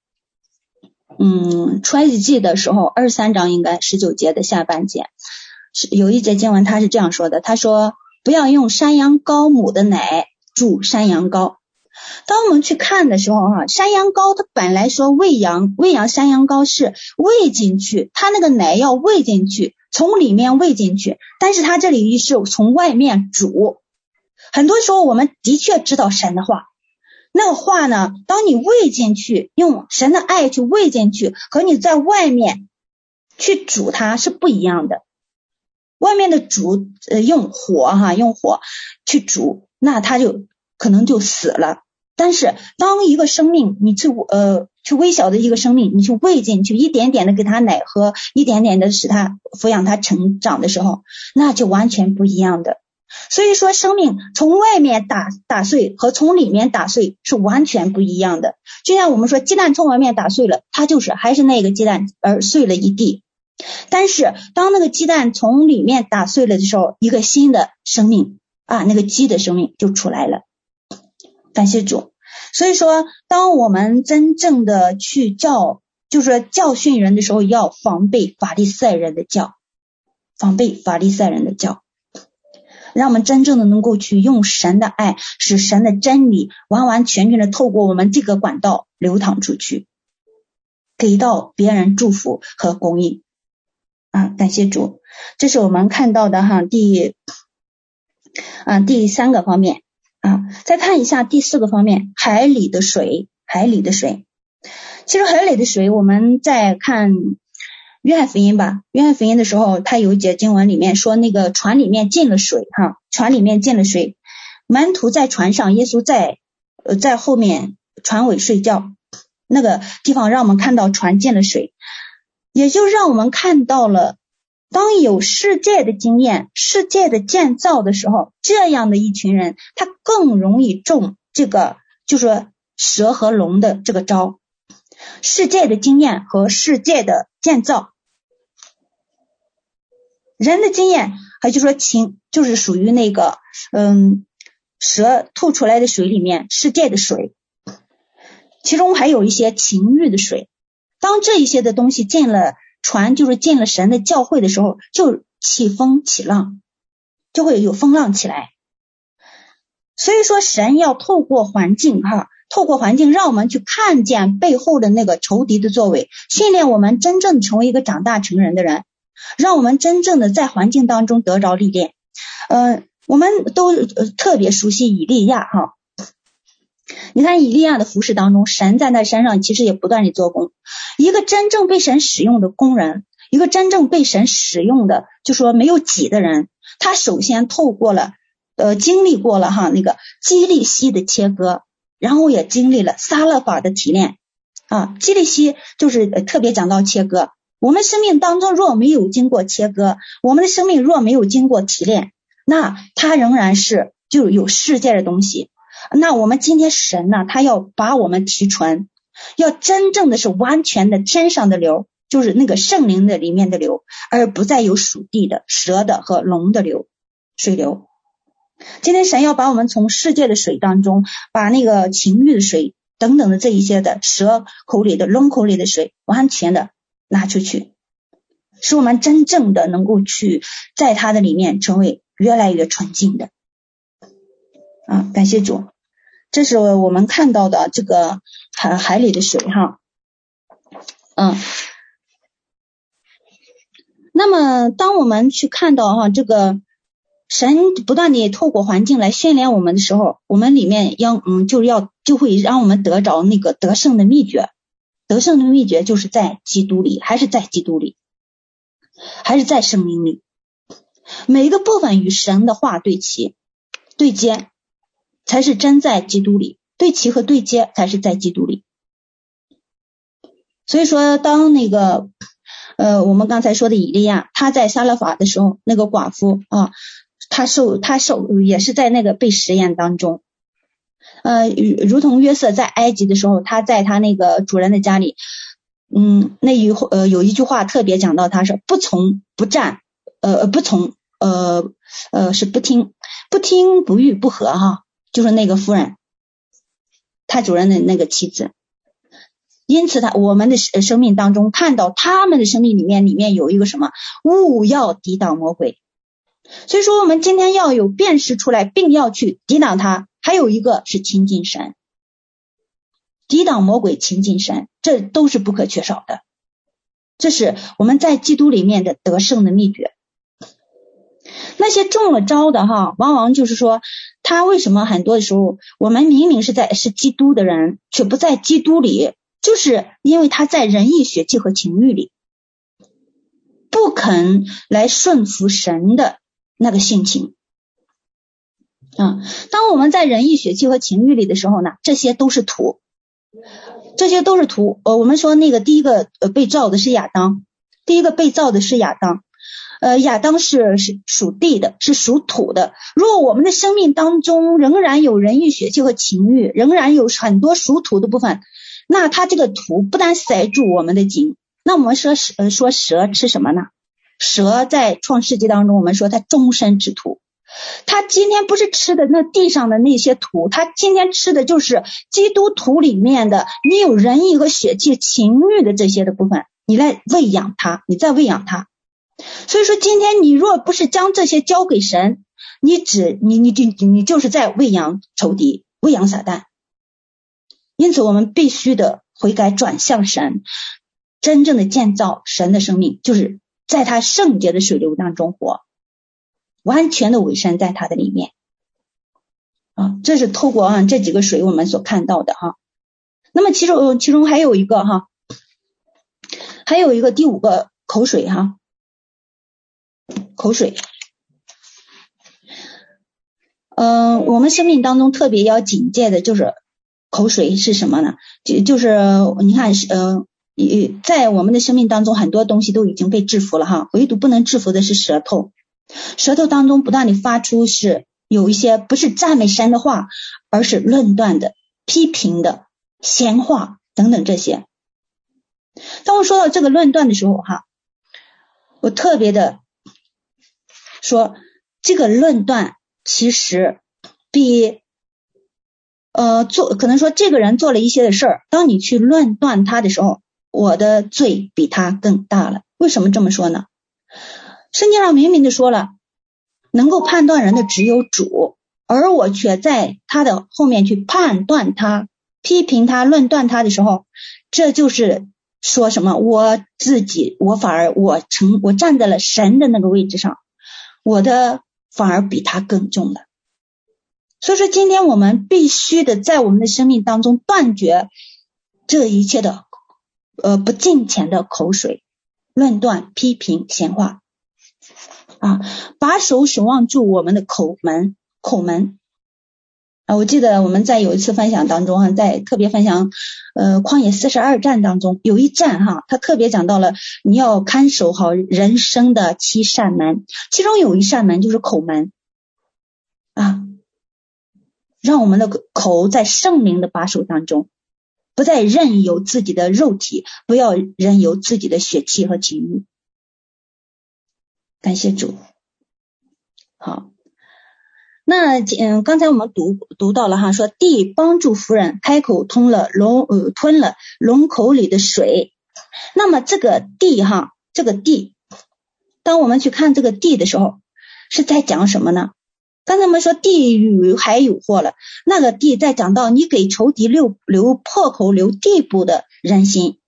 嗯出埃及记的时候，二十三章应该十九节的下半节是有一节经文，他是这样说的，他说不要用山羊羔母的奶煮山羊羔。当我们去看的时候，哈，山羊羔它本来说喂养喂养山羊羔是喂进去，它那个奶要喂进去，从里面喂进去，但是它这里是从外面煮。很多时候我们的确知道神的话，那个话呢，当你喂进去，用神的爱去喂进去，和你在外面去煮它是不一样的。外面的煮，呃，用火哈，用火去煮，那它就可能就死了。但是，当一个生命，你去呃去微小的一个生命，你去喂进去，一点点的给他奶喝，一点点的使他抚养他成长的时候，那就完全不一样的。所以说，生命从外面打打碎和从里面打碎是完全不一样的。就像我们说，鸡蛋从外面打碎了，它就是还是那个鸡蛋，而碎了一地。但是，当那个鸡蛋从里面打碎了的时候，一个新的生命啊，那个鸡的生命就出来了。感谢主，所以说，当我们真正的去教，就是教训人的时候，要防备法利赛人的教，防备法利赛人的教，让我们真正的能够去用神的爱，使神的真理完完全全的透过我们这个管道流淌出去，给到别人祝福和供应。啊，感谢主，这是我们看到的哈，第啊第三个方面。啊，再看一下第四个方面，海里的水，海里的水。其实海里的水，我们在看约翰福音吧，约翰福音的时候，他有一节经文里面说，那个船里面进了水，哈，船里面进了水，门徒在船上，耶稣在呃在后面船尾睡觉，那个地方让我们看到船进了水，也就让我们看到了，当有世界的经验、世界的建造的时候，这样的一群人，他更容易中这个，就说蛇和龙的这个招，世界的经验和世界的建造。人的经验，还就说情，就是属于那个，嗯，蛇吐出来的水里面世界的水，其中还有一些情欲的水。当这一些的东西进了船，就是进了神的教会的时候，就起风起浪，就会有风浪起来。所以说，神要透过环境哈，透过环境让我们去看见背后的那个仇敌的作为，训练我们真正成为一个长大成人的人。让我们真正的在环境当中得着历练。呃，我们都特别熟悉以利亚哈。你看以利亚的服饰当中，神在那山上其实也不断的做工。一个真正被神使用的工人，一个真正被神使用的，就说没有己的人，他首先透过了呃经历过了哈那个基利希的切割，然后也经历了撒勒法的提炼啊。基利希就是特别讲到切割。我们生命当中若没有经过切割，我们的生命若没有经过提炼，那它仍然是就有世界的东西。那我们今天神呢，他要把我们提纯，要真正的是完全的天上的流，就是那个圣灵的里面的流，而不再有属地的蛇的和龙的流水流。今天神要把我们从世界的水当中，把那个情欲的水等等的这一些的蛇口里的龙口里的水完全的。拿出去，使我们真正的能够去在它的里面成为越来越纯净的啊！感谢主，这是我们看到的这个海海里的水哈，嗯。那么，当我们去看到哈这个神不断的透过环境来训练我们的时候，我们里面要嗯就要就会让我们得着那个得胜的秘诀。得胜的秘诀就是在基督里，还是在基督里，还是在圣灵里。每一个部分与神的话对齐、对接，才是真在基督里。对齐和对接才是在基督里。所以说，当那个呃，我们刚才说的以利亚，他在撒勒法的时候，那个寡妇啊，他受他受也是在那个被实验当中。呃，如同约瑟在埃及的时候，他在他那个主人的家里，嗯，那一呃有一句话特别讲到，他是不从不战，呃不从呃呃是不听不听不遇不和哈，就是那个夫人，他主人的那个妻子，因此他我们的生命当中看到他们的生命里面里面有一个什么，勿要抵挡魔鬼，所以说我们今天要有辨识出来，并要去抵挡他。还有一个是亲近神，抵挡魔鬼，亲近神，这都是不可缺少的。这是我们在基督里面的得胜的秘诀。那些中了招的哈，往往就是说，他为什么很多的时候，我们明明是在是基督的人，却不在基督里，就是因为他在人意、血气和情欲里，不肯来顺服神的那个性情。啊，当我们在人意、血气和情欲里的时候呢，这些都是土，这些都是土。呃，我们说那个第一个呃被造的是亚当，第一个被造的是亚当，呃，亚当是是属地的，是属土的。如果我们的生命当中仍然有人意、血气和情欲，仍然有很多属土的部分，那它这个土不但塞住我们的井，那我们说蛇呃说蛇吃什么呢？蛇在创世纪当中，我们说它终身吃土。他今天不是吃的那地上的那些土，他今天吃的就是基督徒里面的，你有仁义和血气、情欲的这些的部分，你来喂养他，你再喂养他。所以说，今天你若不是将这些交给神，你只你你就你就是在喂养仇敌，喂养撒旦。因此，我们必须的悔改转向神，真正的建造神的生命，就是在他圣洁的水流当中活。完全的伪善在他的里面啊，这是透过啊这几个水我们所看到的哈。那么其中其中还有一个哈，还有一个第五个口水哈，口水。嗯、我们生命当中特别要警戒的就是口水是什么呢？就就是你看，嗯、呃，在我们的生命当中，很多东西都已经被制服了哈，唯独不能制服的是舌头。舌头当中不断的发出是有一些不是赞美神的话，而是论断的、批评的、闲话等等这些。当我说到这个论断的时候，哈，我特别的说，这个论断其实比呃做可能说这个人做了一些的事儿，当你去论断他的时候，我的罪比他更大了。为什么这么说呢？圣经上明明的说了，能够判断人的只有主，而我却在他的后面去判断他、批评他、论断他的时候，这就是。说什么？我自己，我反而我成，我站在了神的那个位置上，我的反而比他更重了。所以说，今天我们必须的在我们的生命当中断绝这一切的呃不敬虔的口水、论断、批评、闲话啊，把手守望住我们的口门、口门。啊，我记得我们在有一次分享当中哈，在特别分享呃旷野四十二战当中，有一战哈，他特别讲到了你要看守好人生的七扇门，其中有一扇门就是口门啊，让我们的口在圣灵的把守当中，不再任由自己的肉体，不要任由自己的血气和情欲。感谢主，好。那嗯，刚才我们读读到了哈，说地帮助夫人开口通了龙呃吞了龙口里的水。那么这个地哈，这个地，当我们去看这个地的时候，是在讲什么呢？刚才我们说地与海有祸了，那个地在讲到你给仇敌留留破口留地步的人心。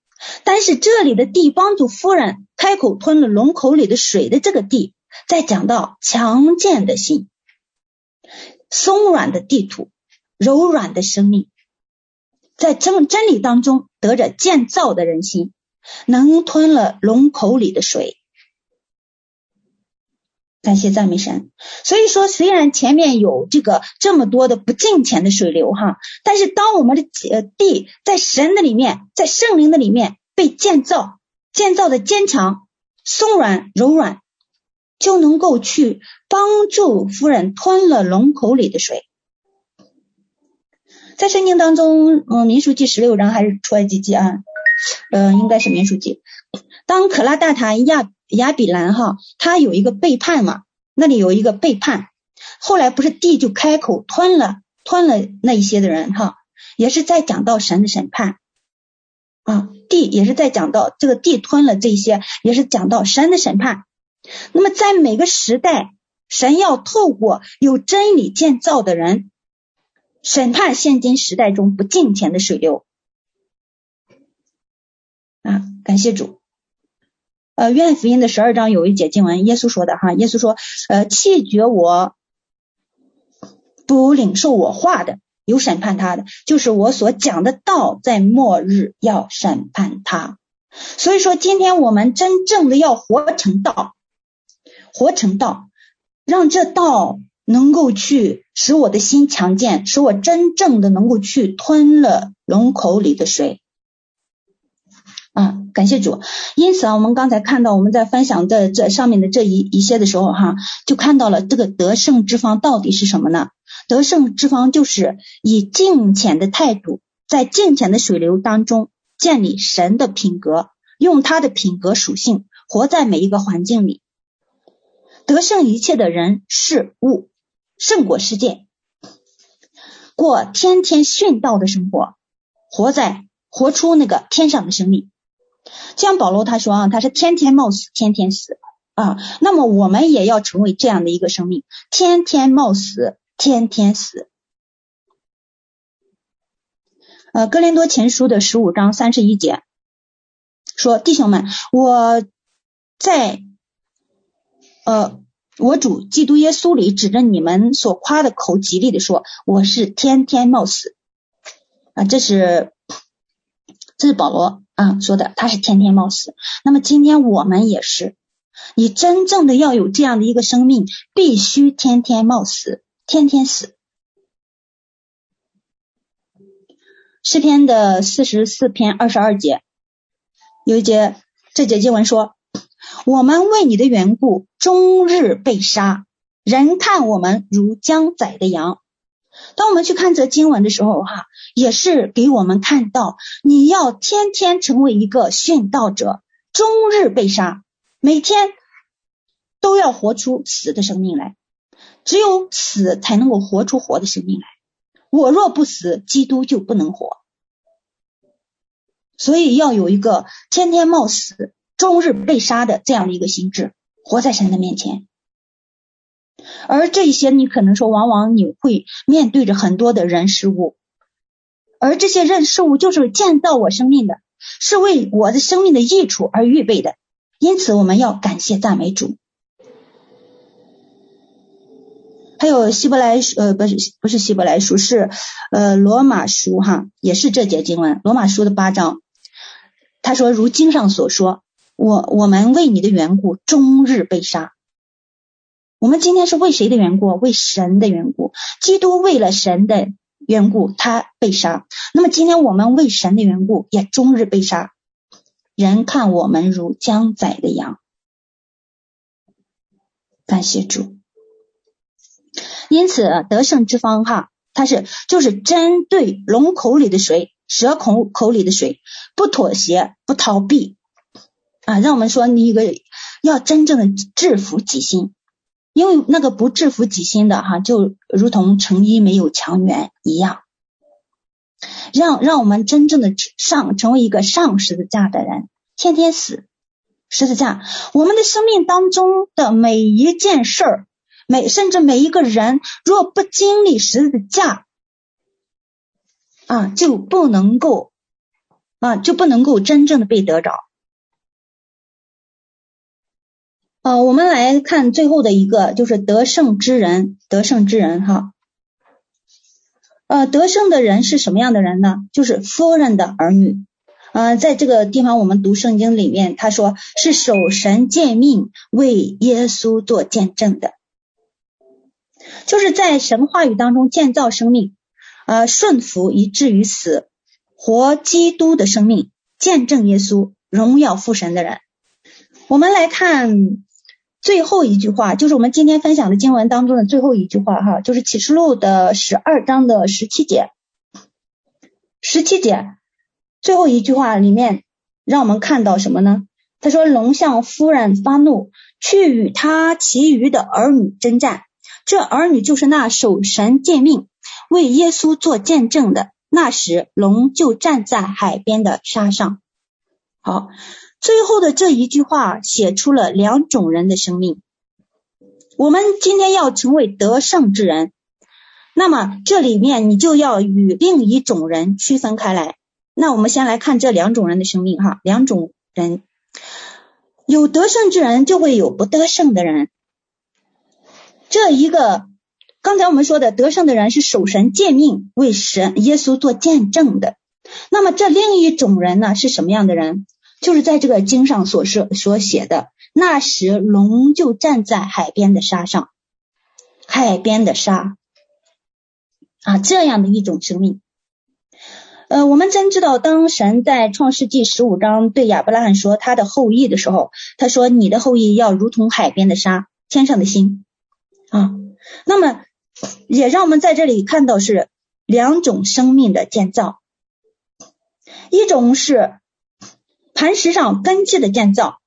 但是这里的地帮助夫人开口吞了龙口里的水的这个地，再讲到强健的心。松软的地土，柔软的生命，在真真理当中得着建造的人心，能吞了龙口里的水。感谢赞美神。所以说，虽然前面有这个这么多的不敬虔的水流哈，但是当我们的呃地在神的里面，在圣灵的里面被建造，建造的坚强、松软、柔软。就能够去帮助夫人吞了龙口里的水。在圣经当中，嗯，民数记十六章还是出埃及记啊？嗯，应该是民数记。当可拉大坛亚亚比兰哈，他有一个背叛嘛，那里有一个背叛，后来不是地就开口吞了吞了那一些的人哈，也是在讲到神的审判啊，地也是在讲到这个地吞了这些，也是讲到神的审判。那么，在每个时代，神要透过有真理建造的人，审判现今时代中不敬虔的水流。啊，感谢主。呃，约翰福音的十二章有一节经文，耶稣说的哈，耶稣说，呃，弃绝我不领受我话的，有审判他的，就是我所讲的道，在末日要审判他。所以说，今天我们真正的要活成道。活成道，让这道能够去使我的心强健，使我真正的能够去吞了龙口里的水。啊，感谢主。因此啊，我们刚才看到我们在分享的这上面的这一一些的时候，哈，就看到了这个得胜之方到底是什么呢？得胜之方就是以敬虔的态度，在敬虔的水流当中建立神的品格，用他的品格属性活在每一个环境里。得胜一切的人事物，胜过世界，过天天殉道的生活，活在活出那个天上的生命。像保罗他说啊，他是天天冒死，天天死啊。那么我们也要成为这样的一个生命，天天冒死，天天死。呃，哥林多前书的十五章三十一节说：“弟兄们，我在。”呃，我主基督耶稣里指着你们所夸的口，极力的说，我是天天冒死啊！这是这是保罗啊说的，他是天天冒死。那么今天我们也是，你真正的要有这样的一个生命，必须天天冒死，天天死。诗篇的四十四篇二十二节，有一节，这节经文说：“我们为你的缘故，终日被杀，人看我们如将宰的羊。”当我们去看这经文的时候，哈，也是给我们看到，你要天天成为一个殉道者，终日被杀，每天都要活出死的生命来，只有死才能够活出活的生命来。我若不死，基督就不能活。所以要有一个天天冒死、终日被杀的这样的一个心智，活在神的面前。而这些，你可能说，往往你会面对着很多的人事物，而这些人事物就是建造我生命的，是为我的生命的益处而预备的。因此，我们要感谢赞美主。还有希伯来书，呃，不是不是希伯来书，是呃罗马书哈，也是这节经文，罗马书的八章。他说：“如经上所说，我我们为你的缘故，终日被杀。我们今天是为谁的缘故？为神的缘故。基督为了神的缘故，他被杀。那么今天我们为神的缘故，也终日被杀。人看我们如将宰的羊。感谢主。因此得胜之方哈，它是就是针对龙口里的水。”蛇口口里的水，不妥协，不逃避啊！让我们说，你一个要真正的制服己心，因为那个不制服己心的哈，就如同成衣没有强援一样。让让我们真正的上成为一个上十字架的人，天天死十字架。我们的生命当中的每一件事儿，每甚至每一个人，若不经历十字架。啊，就不能够啊，就不能够真正的被得着。啊，我们来看最后的一个，就是得胜之人，得胜之人哈。呃，得胜的人是什么样的人呢？就是夫人的儿女。呃，在这个地方我们读圣经里面，他说是守神诫命，为耶稣做见证的，就是在神话语当中建造生命。呃，顺服以至于死，活基督的生命，见证耶稣，荣耀父神的人。我们来看最后一句话，就是我们今天分享的经文当中的最后一句话哈，就是启示录的十二章的十七节。十七节最后一句话里面，让我们看到什么呢？他说：“龙向夫人发怒，去与他其余的儿女征战。这儿女就是那守神诫命。”为耶稣做见证的，那时龙就站在海边的沙上。好，最后的这一句话写出了两种人的生命。我们今天要成为得胜之人，那么这里面你就要与另一种人区分开来。那我们先来看这两种人的生命哈，两种人，有得胜之人就会有不得胜的人。这一个。刚才我们说的得胜的人是守神诫命，为神耶稣做见证的。那么这另一种人呢，是什么样的人？就是在这个经上所说所写的，那时龙就站在海边的沙上，海边的沙啊，这样的一种生命。呃，我们真知道，当神在创世纪十五章对亚伯拉罕说他的后裔的时候，他说你的后裔要如同海边的沙，天上的星啊。那么。也让我们在这里看到是两种生命的建造，一种是磐石上根基的建造，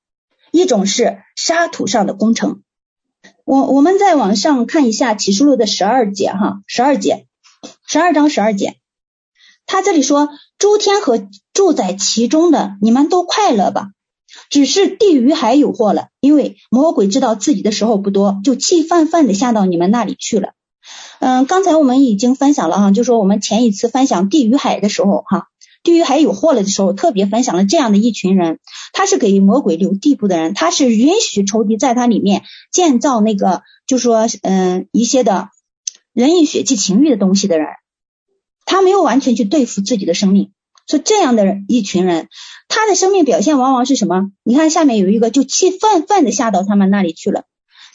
一种是沙土上的工程。我我们再往上看一下启示录的十二节哈，十二节，十二章十二节，他这里说诸天和住在其中的，你们都快乐吧。只是地狱还有祸了，因为魔鬼知道自己的时候不多，就气愤愤的下到你们那里去了。嗯，刚才我们已经分享了哈，就说我们前一次分享地与海的时候哈，地狱海有祸了的时候，特别分享了这样的一群人，他是给魔鬼留地步的人，他是允许仇敌在他里面建造那个，就说嗯一些的人以血气情欲的东西的人，他没有完全去对付自己的生命，说这样的人一群人，他的生命表现往往是什么？你看下面有一个，就气愤愤的下到他们那里去了。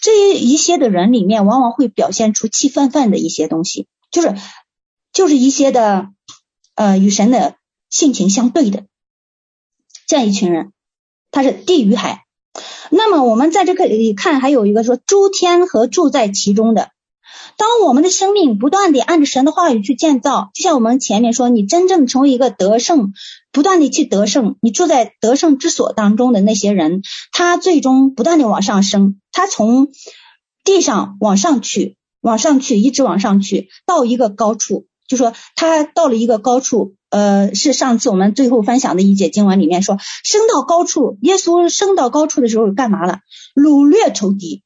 这一一些的人里面，往往会表现出气愤愤的一些东西，就是就是一些的呃与神的性情相对的这样一群人，他是地与海。那么我们在这个里看，还有一个说诸天和住在其中的。当我们的生命不断地按着神的话语去建造，就像我们前面说，你真正成为一个得胜，不断地去得胜，你住在得胜之所当中的那些人，他最终不断地往上升，他从地上往上去，往上去，一直往上去，到一个高处，就说他到了一个高处，呃，是上次我们最后分享的一节经文里面说，升到高处，耶稣升到高处的时候干嘛了？掳掠仇敌。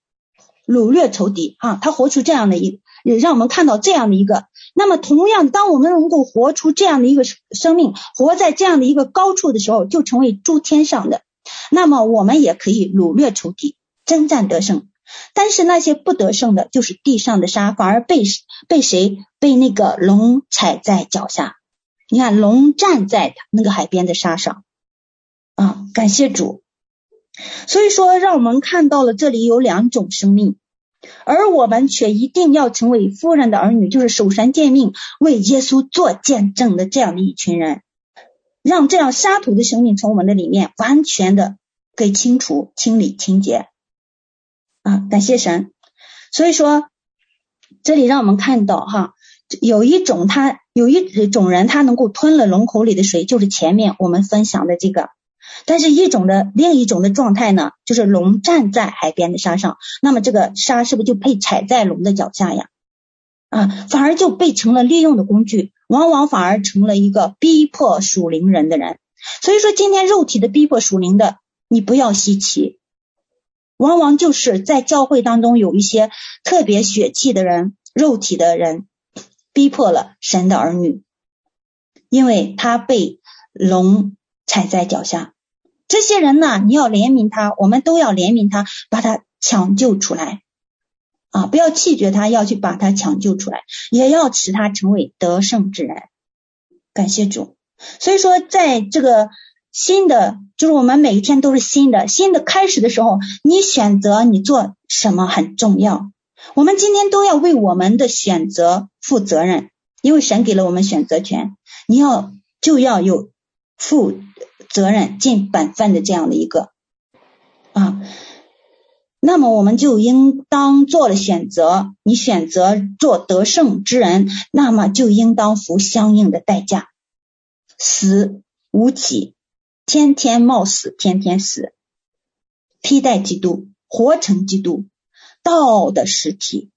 掳掠仇敌啊，他活出这样的一，也让我们看到这样的一个。那么，同样，当我们能够活出这样的一个生命，活在这样的一个高处的时候，就成为诸天上的。那么，我们也可以掳掠仇敌，征战得胜。但是那些不得胜的，就是地上的沙，反而被被谁？被那个龙踩在脚下。你看，龙站在那个海边的沙上啊，感谢主。所以说，让我们看到了这里有两种生命，而我们却一定要成为夫人的儿女，就是守神诫命、为耶稣做见证的这样的一群人，让这样沙土的生命从我们的里面完全的给清除、清理、清洁啊！感谢神。所以说，这里让我们看到哈，有一种他有一种人，他能够吞了龙口里的水，就是前面我们分享的这个。但是一种的另一种的状态呢，就是龙站在海边的沙上，那么这个沙是不是就被踩在龙的脚下呀？啊，反而就被成了利用的工具，往往反而成了一个逼迫属灵人的人。所以说，今天肉体的逼迫属灵的，你不要稀奇，往往就是在教会当中有一些特别血气的人，肉体的人逼迫了神的儿女，因为他被龙踩在脚下。这些人呢，你要怜悯他，我们都要怜悯他，把他抢救出来啊！不要弃绝他，要去把他抢救出来，也要使他成为得胜之人。感谢主。所以说，在这个新的，就是我们每一天都是新的，新的开始的时候，你选择你做什么很重要。我们今天都要为我们的选择负责任，因为神给了我们选择权，你要就要有负。责任尽本分的这样的一个啊，那么我们就应当做了选择。你选择做得胜之人，那么就应当付相应的代价，死无期，天天冒死，天天死，披戴基督，活成基督，道的实体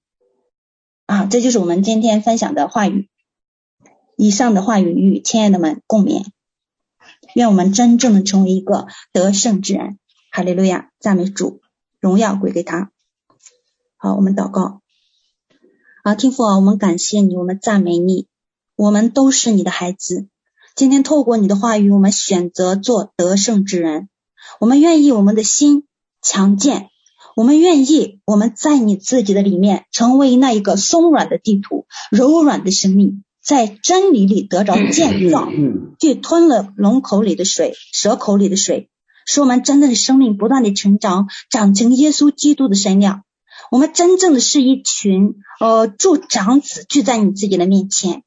啊！这就是我们今天分享的话语。以上的话语与亲爱的们共勉。愿我们真正的成为一个得胜之人，哈利路亚，赞美主，荣耀归给他。好，我们祷告。啊，天父啊，我们感谢你，我们赞美你，我们都是你的孩子。今天透过你的话语，我们选择做得胜之人。我们愿意我们的心强健，我们愿意我们在你自己的里面成为那一个松软的地图，柔软的生命。在真理里得着建造，去吞了龙口里的水，蛇口里的水，使我们真正的生命不断的成长，长成耶稣基督的身量。我们真正的是一群呃助长子聚在你自己的面前，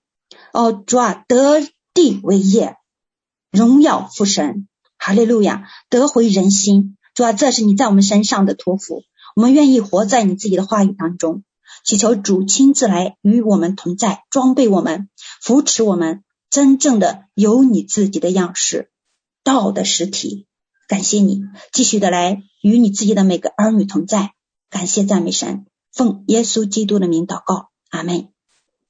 哦、呃，主啊，得地为业，荣耀父神，哈利路亚，得回人心。主啊，这是你在我们身上的托付，我们愿意活在你自己的话语当中。祈求主亲自来与我们同在，装备我们，扶持我们，真正的有你自己的样式，道的实体。感谢你，继续的来与你自己的每个儿女同在。感谢赞美神，奉耶稣基督的名祷告，阿门。